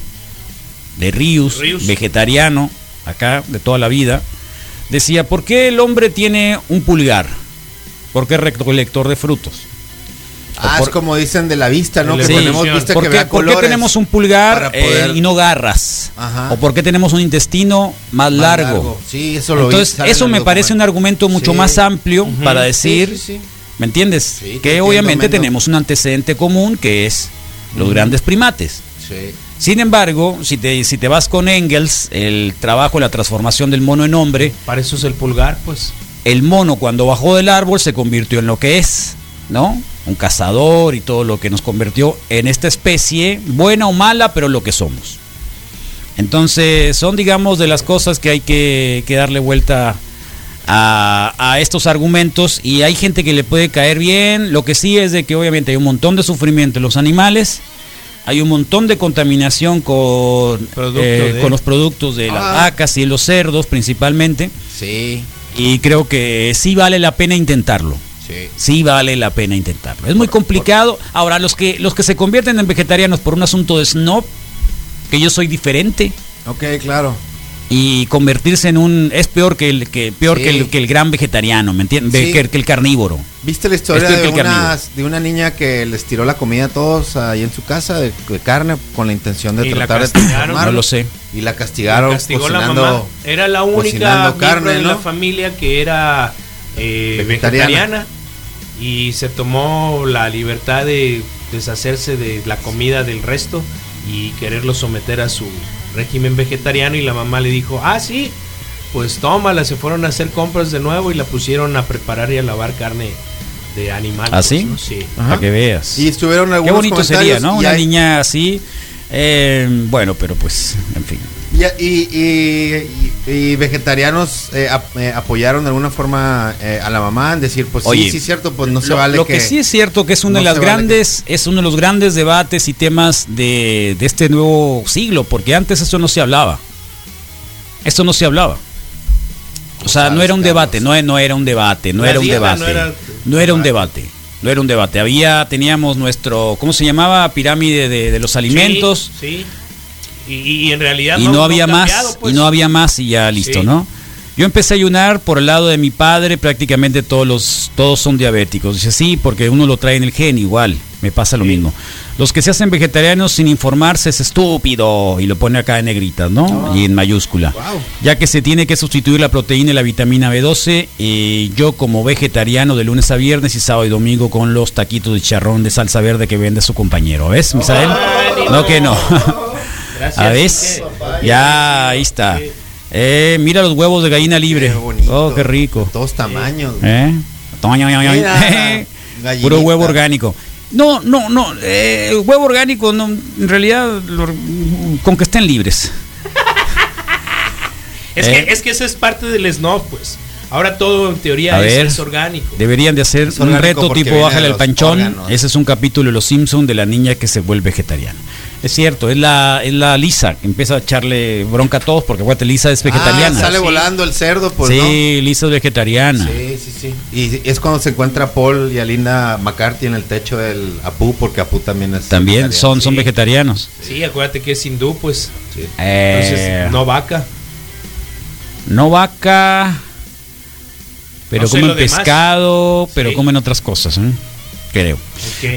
de Rius, Rius. vegetariano, acá de toda la vida, decía, ¿por qué el hombre tiene un pulgar? Porque es recolector de frutos. Ah, por- es como dicen de la vista, ¿no? Que Sí. ponemos vista ¿Por que qué, vea por qué tenemos un pulgar poder- eh, y no garras? Ajá. ¿O por qué tenemos un intestino más, Más largo? Sí, eso lo Entonces, eso me parece un argumento mucho Sí. más amplio para decir, sí. ¿me entiendes? Que entiendo, obviamente Mendo. tenemos un antecedente común que es los grandes primates. Sí. Sin embargo, si te, si te vas con Engels, el trabajo, la transformación del mono en hombre, Para eso es el pulgar, pues. el mono cuando bajó del árbol se convirtió en lo que es, ¿no? Un cazador y todo lo que nos convirtió en esta especie, buena o mala, pero lo que somos. Entonces, son, digamos, de las cosas que hay que, que darle vuelta a, a estos argumentos y hay gente que le puede caer bien. Lo que sí es de que obviamente hay un montón de sufrimiento en los animales, hay un montón de contaminación con, eh, de- con los productos de las vacas y los cerdos principalmente. Sí. Y creo que sí vale la pena intentarlo. Sí. Sí vale la pena intentarlo. Es muy complicado. Ahora, los que, los que se convierten en vegetarianos por un asunto de snob, que yo soy diferente, Ok, claro. y convertirse en un... es peor que el, que, peor Sí. que, el, que el gran vegetariano, ¿me entiendes? Sí. Que, que el carnívoro. ¿Viste la historia de una, de una niña que les tiró la comida a todos ahí en su casa de, de carne con la intención de Y tratar de castigaron. transformarlo? No lo sé. Y la castigaron La castigó la mamá. Era la única carne, de la familia que era eh, Vegetariana. vegetariana. y se tomó la libertad de deshacerse de la comida del resto y quererlo someter a su régimen vegetariano y la mamá le dijo, ah sí, pues tómala, se fueron a hacer compras de nuevo y la pusieron a preparar y a lavar carne de animal. ¿Ah, sí? ¿no? Sí. Para que veas. Y estuvieron Qué algunos bonito sería, ¿no? Una hay- niña así. Eh, bueno, pero pues, en fin. Y, y- y- vegetarianos eh, ap- eh, apoyaron de alguna forma a la mamá en decir, pues Oye, sí, sí es cierto, pues no se lo, vale lo que, sí es cierto que es uno no de las vale grandes es uno de los grandes debates y temas de, de este nuevo siglo porque antes eso no se hablaba. Esto no se hablaba. O sea no era un debate no, no era un debate no era un debate. no era un debate no era un debate había teníamos nuestro cómo se llamaba pirámide de, de los alimentos Sí. sí. Y, y en realidad y no, había ha más pues. y no había más y ya listo Sí. no yo empecé a ayunar por el lado de mi padre prácticamente todos los todos son diabéticos dice sí porque uno lo trae en el gen igual me pasa lo Sí. mismo los que se hacen vegetarianos sin informarse es estúpido y lo pone acá en negritas no y en mayúscula Wow. ya que se tiene que sustituir la proteína y la vitamina B12 y yo como vegetariano de lunes a viernes y sábado y domingo con los taquitos de charrón de salsa verde que vende su compañero ¿ves Misael? no que no Gracias. a ver, ya ahí está. Eh, mira los huevos de gallina libre. Qué bonito. Oh, qué rico. Todos tamaños. ¿Eh? Puro huevo orgánico. No, no, no. eh, el huevo orgánico, no, en realidad, lo- con que estén libres. Es, ¿Eh? que, es que esa es parte del snob, pues. Ahora todo en teoría A es, ver. es orgánico. Deberían de hacer un reto tipo bájale al panchón. órganos. Ese es un capítulo de Los Simpson de la niña que se vuelve vegetariana. Es cierto, es la, es la Lisa que empieza a echarle bronca a todos porque acuérdate, Lisa es vegetariana. Ah, sale Sí. volando el cerdo, pues sí, Lisa es vegetariana. Sí, sí, sí. Y es cuando se encuentra Paul y Alinda McCarthy en el techo del Apu, porque Apu también es. También son, son Sí. vegetarianos. Sí, acuérdate que es hindú, pues. Sí. Eh, Entonces, no vaca. no vaca, pero No sé comen demás. pescado, pero Sí. comen otras cosas, ¿eh? Creo.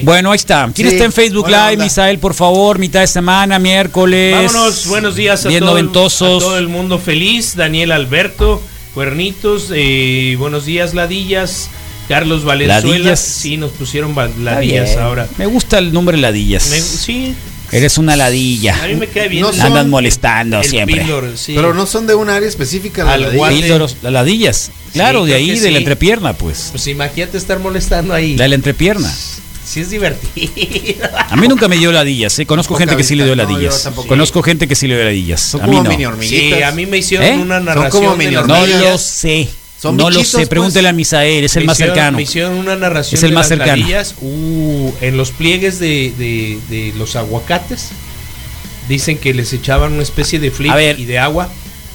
Bueno, ahí está. ¿Quién Sí, está en Facebook buena Live, onda. Misael, por favor? Mitad de semana, miércoles. Vámonos, buenos días a Bien todo, el, a todo el mundo feliz. Daniel Alberto, Cuernitos, eh, buenos días, Ladillas. Carlos Valenzuela. Ladillas. Sí, nos pusieron Ladillas ahora. Me gusta el nombre Ladillas. Me- sí, Eres una ladilla. A mí me cae bien. No Andan molestando el siempre. Píldor, sí. Pero no son de un área específica. la Al ladilla. guate. Píldoros, las ladillas. Claro, de ahí, de la entrepierna, pues. Pues imagínate estar molestando ahí. De la entrepierna. Sí es divertido. A mí nunca me dio ladillas, ¿eh? Conozco gente que sí le dio no, ladillas. tampoco. Conozco gente que sí le dio ladillas. Son a mí como no. mini hormiguitas. Sí, a mí me hicieron ¿Eh? una Son narración. como mini No lo sé. Son no lo sé. pues. Pregúntele a Misael, es el más hicieron- cercano. Me hicieron una narración Es el de más las cercano. uh, en los pliegues de, de- de los aguacates. Dicen que les echaban una especie de flip A ver. y de agua.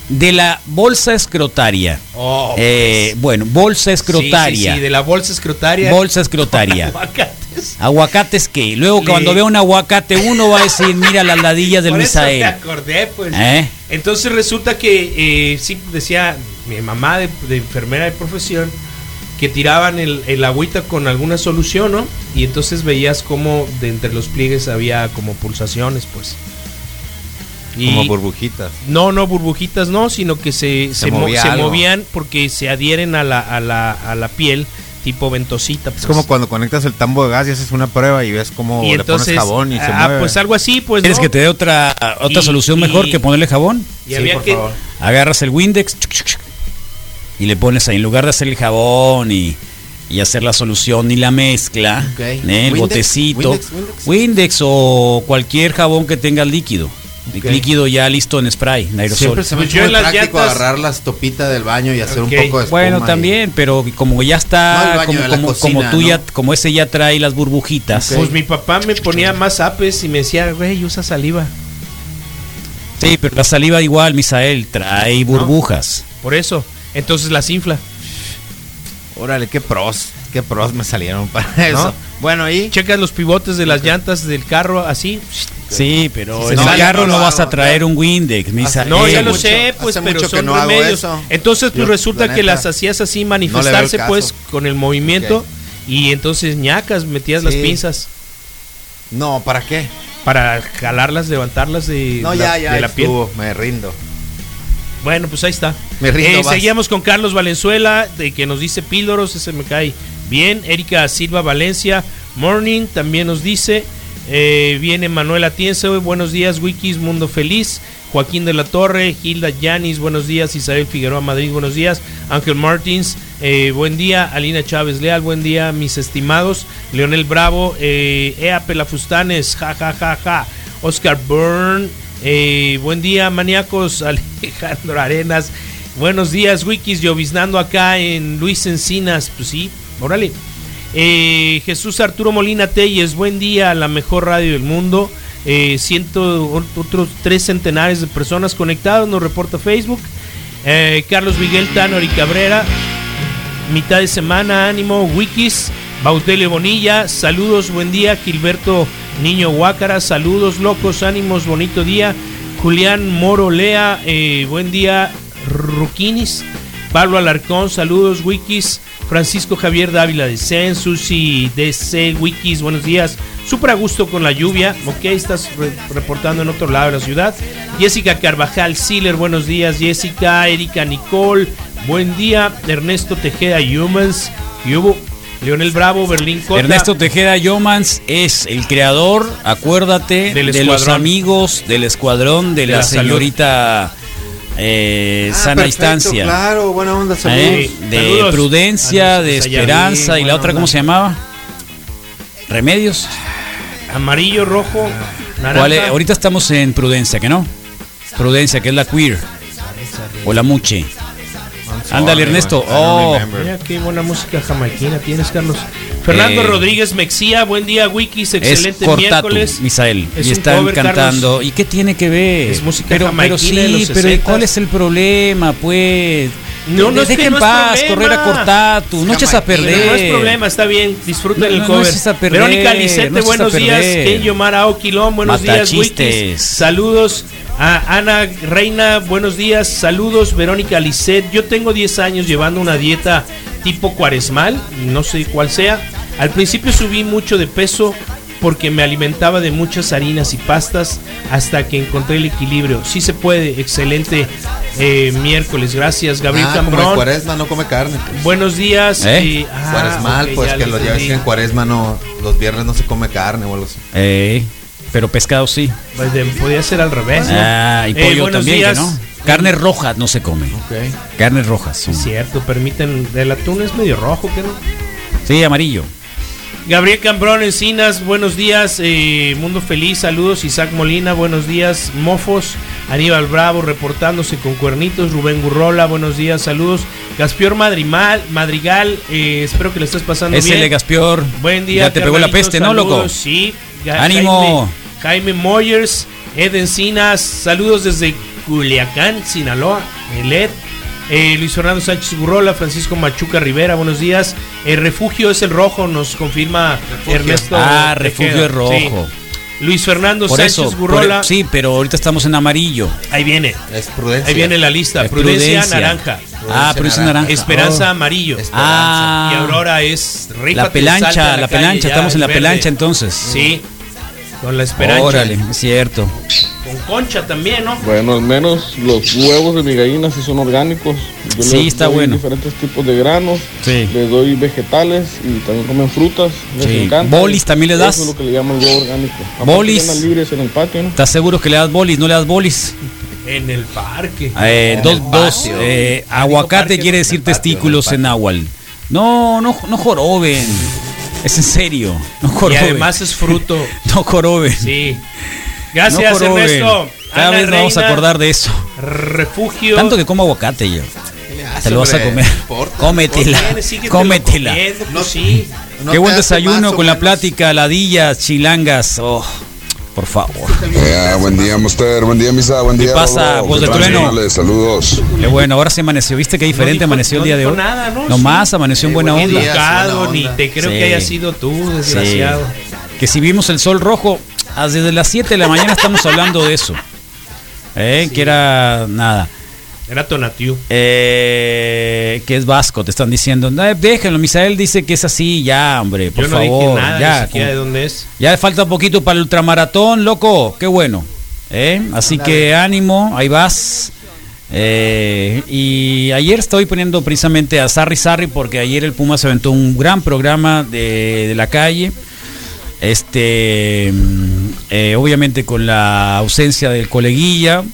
De la bolsa escrotaria. Oh, Eh, bueno, bolsa escrotaria. Sí, sí, sí, de la bolsa escrotaria. Bolsa escrotaria. Aguacates. ¿Aguacates qué? Luego Le- cuando vea un aguacate, uno va a decir, mira las ladillas del Por eso me Misael. acordé, pues. ¿Eh? Entonces resulta que, eh, sí, decía mi mamá de, de enfermera de profesión, que tiraban el, el agüita con alguna solución, ¿no? Y entonces veías como de entre los pliegues había como pulsaciones, pues. Y- Como burbujitas. no, no, burbujitas no, sino que se, Se se, mo- movía se algo. movían porque se adhieren a la, a la, a la piel, tipo ventosita. Es pues. como cuando conectas el tambo de gas y haces una prueba y ves cómo y le entonces, pones jabón y se ah, mueve. pues algo así, pues. ¿Quieres ¿no? que te dé otra, otra Y- solución y- mejor que ponerle jabón? Y había que, Agarras el Windex chuc, chuc, chuc, y le pones ahí, en lugar de hacer el jabón y, y hacer la solución y la mezcla, Ok. ¿eh? el Windex, botecito, Windex, Windex, Windex. o cualquier jabón que tenga líquido. Ok. Líquido ya listo en spray, en aerosol. Siempre se me Pues hace yo muy en las práctico llantas- agarrar las topitas del baño y hacer un poco de espuma. Bueno, y- también, pero como ya está, como, como, cocina, como tú ¿no? ya, como ese ya trae las burbujitas. Pues mi papá me ponía más apes y me decía, güey, usa saliva. Sí, pero la saliva igual, Misael, trae burbujas. Por eso. Entonces las infla. Órale, qué pros. Qué pros me salieron para eso. Bueno, y. Checas los pivotes de las llantas del carro así. Sí, pero Si en el carro no vas a traer un Windex, Misael. No, ya lo mucho- sé, pues, pero son no remedios. Entonces, pues Yo, resulta que neta, las hacías así manifestarse, pues, con el movimiento. Y entonces ñacas, metías las pinzas No, ¿para qué? para jalarlas, levantarlas de, No, la, ya, ya. de la piel. Me rindo. Bueno, pues ahí está. Me rindo, Eh, seguíamos con Carlos Valenzuela, de que nos dice píldoros, ese me cae bien. Erika Silva Valencia, Morning, también nos dice. Eh, viene Manuel Atienza, buenos días, Wikis, Mundo Feliz. Joaquín de la Torre, Hilda Yanis, buenos días. Isabel Figueroa Madrid, buenos días. Ángel Martins, eh, buen día. Alina Chávez Leal, buen día, mis estimados. Leonel Bravo, eh, Ea Pelafustanes, ja, ja, ja, ja. Oscar Byrne, eh, buen día, maníacos. Alejandro Arenas, buenos días, Wikis, lloviznando acá en Luis Encinas. Pues sí, órale. Eh, Jesús Arturo Molina Telles, buen día, la mejor radio del mundo. Eh, ciento, otros tres centenares de personas conectadas, nos reporta Facebook. Eh, Carlos Miguel Tanor y Cabrera, mitad de semana, ánimo, Wikis. Bautelio Bonilla, saludos, buen día. Gilberto Niño Huácara, saludos, locos, ánimos, bonito día. Julián Moro Lea, eh, buen día. Ruquinis, Pablo Alarcón, saludos, Wikis. Francisco Javier Dávila de Zen, Susi DC, Wikis, buenos días. Súper a gusto con la lluvia, ok, estás re- reportando en otro lado de la ciudad. Jessica Carvajal Siller, buenos días. Jessica, Erika Nicole, buen día. Ernesto Tejeda Humans, ¿qué hubo? Leonel Bravo, Berlín Cota. Ernesto Tejeda Yomans es el creador, acuérdate, Del de los amigos del escuadrón de, De la, señorita eh, Ah, Sana perfecto, Distancia. Claro, buena onda, saludos. ¿eh? De Saludos. prudencia, A los de Sayarín, esperanza y la otra, ¿cómo se llamaba? Remedios. Amarillo, rojo, naranja. ¿Cuál es? Ahorita estamos en prudencia, ¿que no? Prudencia, que es la queer. O la muche. Ándale, Ernesto. Oh. Mira qué buena música jamaiquina tienes, Carlos. Fernando Eh, Rodríguez Mexía, buen día, Wikis, es excelente Cortatu, miércoles. Misael. Es y están cover, cantando. Carlos. ¿Y qué tiene que ver? Es música pero, pero jamaiquina de sí, los pero ¿y 60s. cuál es el problema, pues? No, no es que Deja en no es paz, problema. correr a Cortatu. No eches a perder. No es problema, está bien, disfruten No, el no, cover. no eches a perder, Verónica a buenos días. perder. Ken Yomara Oquilón, buenos días. Wikis. Saludos. A Ana Reina, buenos días. Saludos, Verónica Lisset. Yo tengo 10 años llevando una dieta tipo cuaresmal, no sé cuál sea. Al principio subí mucho de peso porque me alimentaba de muchas harinas y pastas hasta que encontré el equilibrio. Sí se puede, excelente eh, miércoles. Gracias, Gabriel Ah, como en Cambrón. cuaresma no come carne. pues. Buenos días. ¿Eh? eh, ah, cuaresmal, ok, pues ya que lo los ya ves entendí. que en cuaresma no, los viernes no se come carne o algo así. Ey. Pero pescado sí. Pues de- podía ser al revés. ¿no? Ah, y Eh, pollo buenos también, que días. ¿no? Carnes rojas no se come. Carnes rojas. son- Es cierto, permiten. El atún es medio rojo, ¿qué no? Sí, amarillo. Gabriel Cambrón Encinas, buenos días. eh, Mundo Feliz, saludos. Isaac Molina, buenos días. Mofos, Aníbal Bravo reportándose con cuernitos. Rubén Gurrola, buenos días, saludos. Gaspior Madrimal, Madrigal, eh, espero que le estés pasando Ese bien. Gaspior. Buen día. Ya te pegó la peste, ¿no, loco? Sí. Ga- ¡Ánimo! Jaime, Jaime Moyers, Ed Encinas, saludos desde Culiacán, Sinaloa. El Ed. Eh, Luis Fernando Sánchez Gurrola, Francisco Machuca Rivera, buenos días. El refugio es el rojo, nos confirma Ernesto. Ah, Tejeda. refugio es rojo. Sí. Luis Fernando Por Sánchez eso. por- Gurrola. sí, pero ahorita estamos en amarillo. Ahí viene. Es prudencia. Ahí viene la lista. Prudencia, prudencia. naranja. Ah, prudencia naranja. Esperanza Oh. amarillo. Ah. Y Aurora es La pelancha, la, calle, pelancha, estamos en la verde. pelancha entonces. Sí. Con la esperanza. Órale, es cierto. Con concha también, ¿no? Bueno, al menos los huevos de mi gallina sí son orgánicos. Yo Sí, les está doy bueno. diferentes tipos de granos. Sí. Les doy vegetales y también comen frutas. Les Sí. encanta. ¿Bolis también le das? Eso es lo que le llaman huevo orgánico. Aparte ¿Bolis? libres en el patio, ¿no? ¿Estás seguro que le das bolis? ¿No le das bolis? En el parque. Eh, En dos, el dos, eh, aguacate quiere en decir el patio, testículos en en náhuatl. No, no, no joroben. Es en serio. No Y joroben. además es fruto. no joroben. Sí. No Gracias, joroben. Ernesto. Cada Ana vez nos vamos a Reina, acordar de eso. Refugio. Tanto que como aguacate yo. Te lo vas a comer. no importa. Cómetela. Bien, Cómetela. comiendo, pues sí. No Qué buen desayuno con la plática, ladillas, chilangas. Oh, por favor. Buen día, Monster. Buen día, Misa. Buen ¿Qué día. pasa, Rodo. voz de ¿Qué trueno? señores? Saludos. Qué bueno, ahora se amaneció. ¿Viste qué diferente amaneció el no día de hoy? nada, ¿no? Nomás amaneció en buena buen onda. día. Educado, buena ni te creo Sí. que haya sido tú, Sí. desgraciado. Que si vimos el sol rojo, desde las 7 de la mañana estamos hablando de eso. Eh, Que era nada. Era Tonatiu. Eh, que es vasco, te están diciendo. No, déjenlo, Misael dice que es así, ya, hombre, por Yo no favor. dije nada, ya, ni siquiera de como- dónde es. ya falta un poquito para el ultramaratón, loco. Qué bueno. ¿eh? Así que ánimo, ahí vas. Eh, y ayer estoy poniendo precisamente a Sarri Sarri porque ayer el Puma se aventó un gran programa de, de la calle. Este, eh, obviamente con la ausencia del coleguilla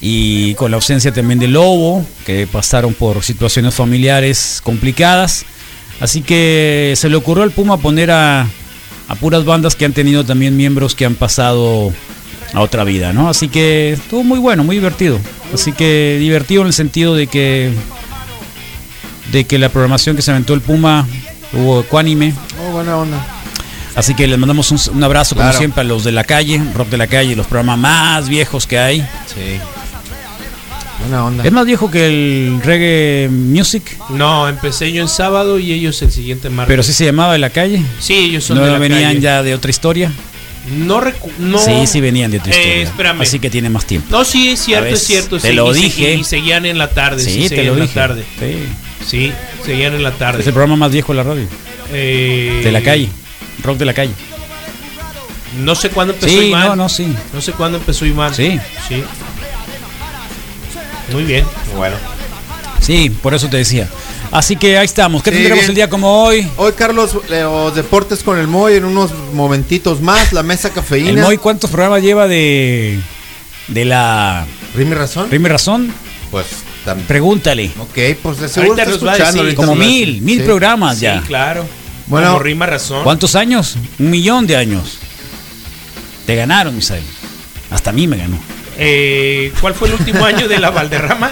y con la ausencia también del Lobo, que pasaron por situaciones familiares complicadas. Así que se le ocurrió al Puma poner a, puras bandas que han tenido también miembros que han pasado a otra vida, ¿no? Así que estuvo muy bueno, muy divertido. Así que divertido en el sentido de que de que la programación que se aventó el Puma hubo ecuánime. Oh. Así que les mandamos un, un abrazo como siempre a los de la calle, rock de la calle, los programas más viejos que hay. Sí. Buena onda. Es más viejo que el reggae music, No, empecé yo en sábado y ellos el siguiente martes. pero sí se llamaba de la calle. Sí, ellos son no de la venían calle. ya de otra historia. No recu- no. Sí, sí venían de otra Eh, historia. espérame. Así que tiene más tiempo. No, sí, es cierto, es cierto. Te sí, lo y se- dije. Y, seguían en la tarde. Sí, Sí, te seguían lo en dije. la tarde. Sí. Sí, seguían en la tarde. Es el programa más viejo de la radio. Eh, De la calle. Rock de la calle. No sé cuándo empezó Sí, Iván. no, no, sí. No sé cuándo empezó Iván. Sí. Sí. Muy bien. Bueno. Sí, por eso te decía. Así que ahí estamos. ¿Qué Sí, tendremos bien. el día como hoy? Hoy, Carlos, los deportes con el Moy en unos momentitos más. La mesa cafeína. ¿El Moy cuántos programas lleva de, de la ¿Rime razón? Rime Razón? Pues también. Pregúntale. Ok, pues de seguro está escuchando. decir. Como mil, mil Sí. programas Sí, ya. claro. Bueno. Como rima razón. ¿Cuántos años? Un millón de años. Te ganaron, Misael. Hasta a mí me ganó. Eh, ¿Cuál fue el último año de la Valderrama?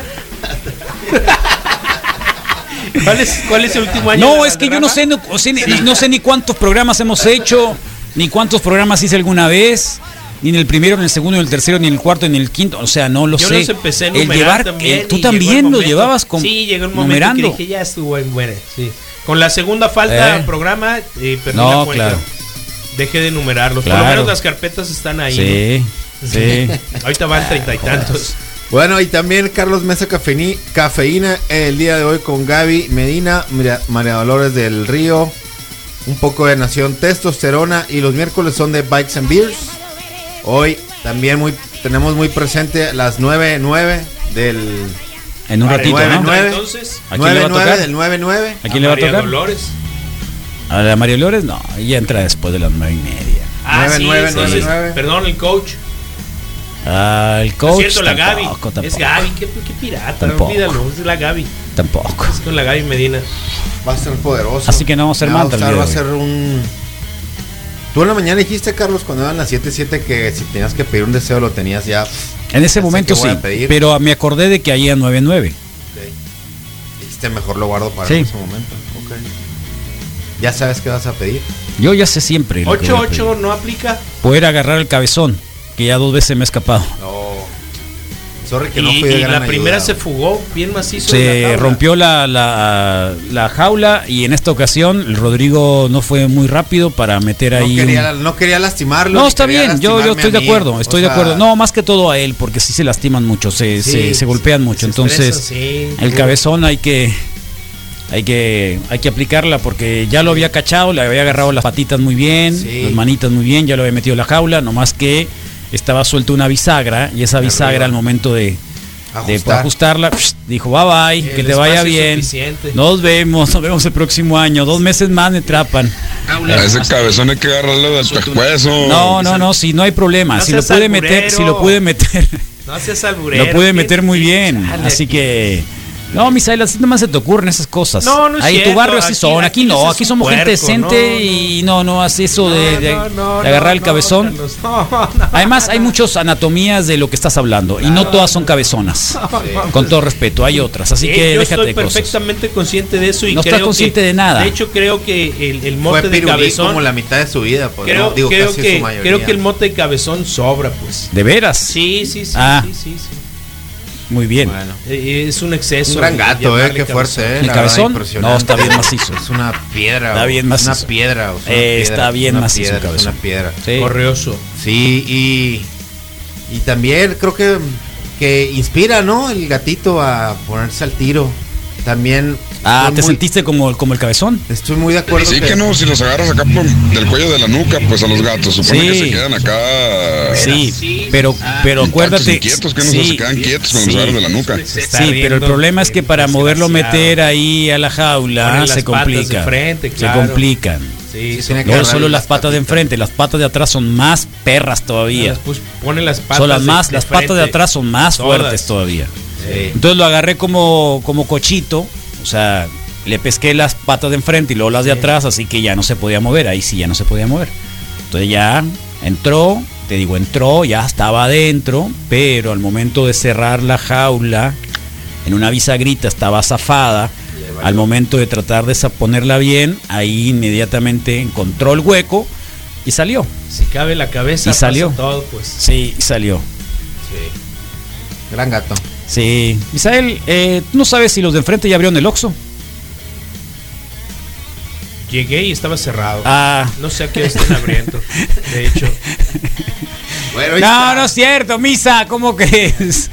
¿Cuál es, ¿Cuál es el último año? No, es que yo no sé, no, o sea, ni, no sé ni cuántos programas hemos hecho, ni cuántos programas hice alguna vez, ni en el primero, ni en el segundo, ni en el tercero, ni en el cuarto, ni en el quinto. O sea, no lo Yo sé. los empecé a el llevar, también. el- tú el también lo momento- llevabas con Sí, llegó un momento numerando. que dije, ya estuvo en. Sí. Con la segunda falta Eh. programa, eh, perdí No, la cuenta. claro. Dejé de numerarlos. Por lo menos las carpetas están ahí. Sí, ¿no? sí. Ahorita van treinta y tantos. Bueno, y también Carlos Mesa Cafeína, cafeína el día de hoy con Gaby Medina, María, María Dolores del Río, un poco de Nación Testosterona y los miércoles son de Bikes and Beers. Hoy también muy tenemos muy presente las 9-9 del En un Vale, ratito, nueve, ¿no? nueve. Entonces, ¿A quién le va a 9-9 tocar? del 9-9. ¿A quién le va a María tocar? Dolores. A la María Lores, no, ella entra después de las nueve y media. Ah, sí, 9999. ese- Perdón, el coach. Ah, el coach. siento, la Gaby. tampoco, Es Gaby, qué, qué pirata. Tampoco. Olvídalo, es la Gaby. Tampoco. Es con la Gaby Medina. Va a ser poderoso. Así que no vamos a ser Me va a a ser un. Tú en la mañana dijiste, Carlos, cuando eran las 7:07 que si tenías que pedir un deseo lo tenías ya. En ese momento sí. Pero me acordé de que ahí a 99. Dijiste, mejor lo guardo para Sí. ese momento. Ok. Ya sabes qué vas a pedir. Yo ya sé siempre. lo que voy a pedir. 8-8 no aplica. Poder agarrar el cabezón, que ya dos veces me he escapado. No. Sorry que no Y, fui de y gran la primera se fugó bien macizo. Se la rompió la, la, la jaula y en esta ocasión el Rodrigo no fue muy rápido para meter No ahí. quería, un- no quería lastimarlo. No, está bien, yo, yo estoy a de acuerdo, estoy O de acuerdo. No, más que todo a él, porque sí se lastiman mucho, se, Sí, se, se golpean mucho. se Entonces, sí, el sí. cabezón hay que, hay que hay que aplicarla porque ya lo había cachado, le había agarrado las patitas muy bien, Sí. las manitas muy bien, ya lo había metido en la jaula, nomás que estaba suelta una bisagra y esa bisagra arriba. al momento de, de Ajustar. ajustarla, psh, dijo bye bye, El que te vaya bien. suficiente. Nos vemos, nos vemos el próximo año. Dos meses más me atrapan. A ese cabezón hay que agarrarle del pescuezo. No, no, no, si no hay problema. No si lo puede meter, si lo puede meter, No seas alburero. lo puede ¿qué- meter muy bien. Así aquí. que. No, Misael, así nomás se te ocurren esas cosas. No, no es Ahí en tu cierto, barrio así aquí- son, aquí, aquí no, aquí somos gente decente no, y no, no hace eso de, agarrar el cabezón. Carlos. Además, hay muchas anatomías de lo que estás hablando y no todas son cabezonas. Con todo respeto, hay otras. Así Sí, que yo déjate estoy de cosas. perfectamente consciente de eso y No creo estás consciente que- de nada. De hecho, creo que el, el Fue mote de cabezón. como la mitad de su vida. Pues, creo, no, digo, creo casi que, su mayoría. creo que el mote de cabezón sobra, pues. ¿De veras? Sí, sí, sí, Ah. sí, sí, sí. Muy bien. Bueno. Es un exceso. Un gran gato, eh, qué fuerte, eh. ¿El cabezón? No, está bien macizo. Es una piedra. Está o- bien es macizo. Una piedra. o sea, una Eh, piedra, está es bien una macizo el piedra, es cabezón. una piedra. Sí. Correoso. Sí, y, y también creo que, que inspira, ¿no? El gatito a ponerse al tiro. También. Ah, estoy ¿te muy- sentiste como, como el cabezón? Estoy muy de acuerdo. Sí que no, si los agarras acá por del cuello de la nuca, pues a los gatos, supone Sí. que se quedan acá. Sí, pero, pero intactos, acuérdate. Inquietos, que no sí, se quedan quietos con los agarras de la nuca. Está Sí, pero el riendo, problema es que para moverlo desgraciado. meter ahí a la jaula las se patas de complica. frente, Se complican. Sí, son- No solo las las patas de enfrente, las patas de atrás son más perras todavía. las pus- pone las patas Son las de- más, de las patas de frente. atrás son más Todas. fuertes todavía. Sí. Entonces lo agarré como, como cochito, o sea, le pesqué las patas de enfrente y luego las de atrás, así que ya no se podía mover, ahí sí ya no se podía mover. Entonces ya entró, te digo, entró, ya estaba adentro, pero al momento de cerrar la jaula, en una bisagrita estaba zafada, al momento de tratar de sa- ponerla bien, ahí inmediatamente encontró el hueco y salió. Si cabe la cabeza, Y salió. pasa todo, pues. Sí, y salió. Gran gato. Sí. Misael, eh, ¿tú no sabes si los de enfrente ya abrieron el Oxxo? Llegué y estaba cerrado. Ah. No sé a qué están abriendo. De hecho, Bueno, ahí No, está. no es cierto, Misa, ¿cómo crees?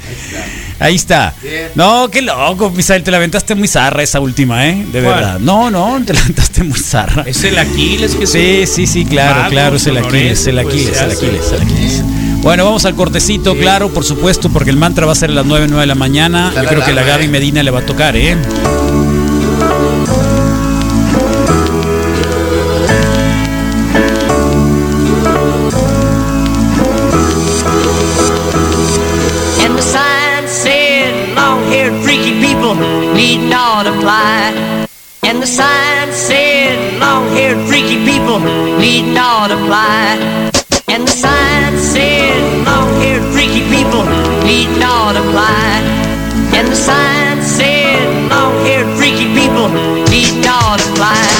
Ahí está. No, qué loco, Misael, te la aventaste muy zarra esa última, ¿eh? De ¿Cuál? verdad. No, no, te la aventaste muy zarra. es el Aquiles que Sí, sí, sí, claro, claro, es el Aquiles, el sonorense, Aquiles, pues, el se Aquiles, el Aquiles. Bueno, vamos al cortecito, claro, por supuesto, porque el mantra va a ser a las 9, 9 de la mañana. Está Yo la creo que la Gaby ¿eh? Medina le va a tocar, ¿eh? And the sign said, long haired freaky people need not apply. And the sign haired freaky people need not apply. And the sign said, oh, long haired freaky people need not apply.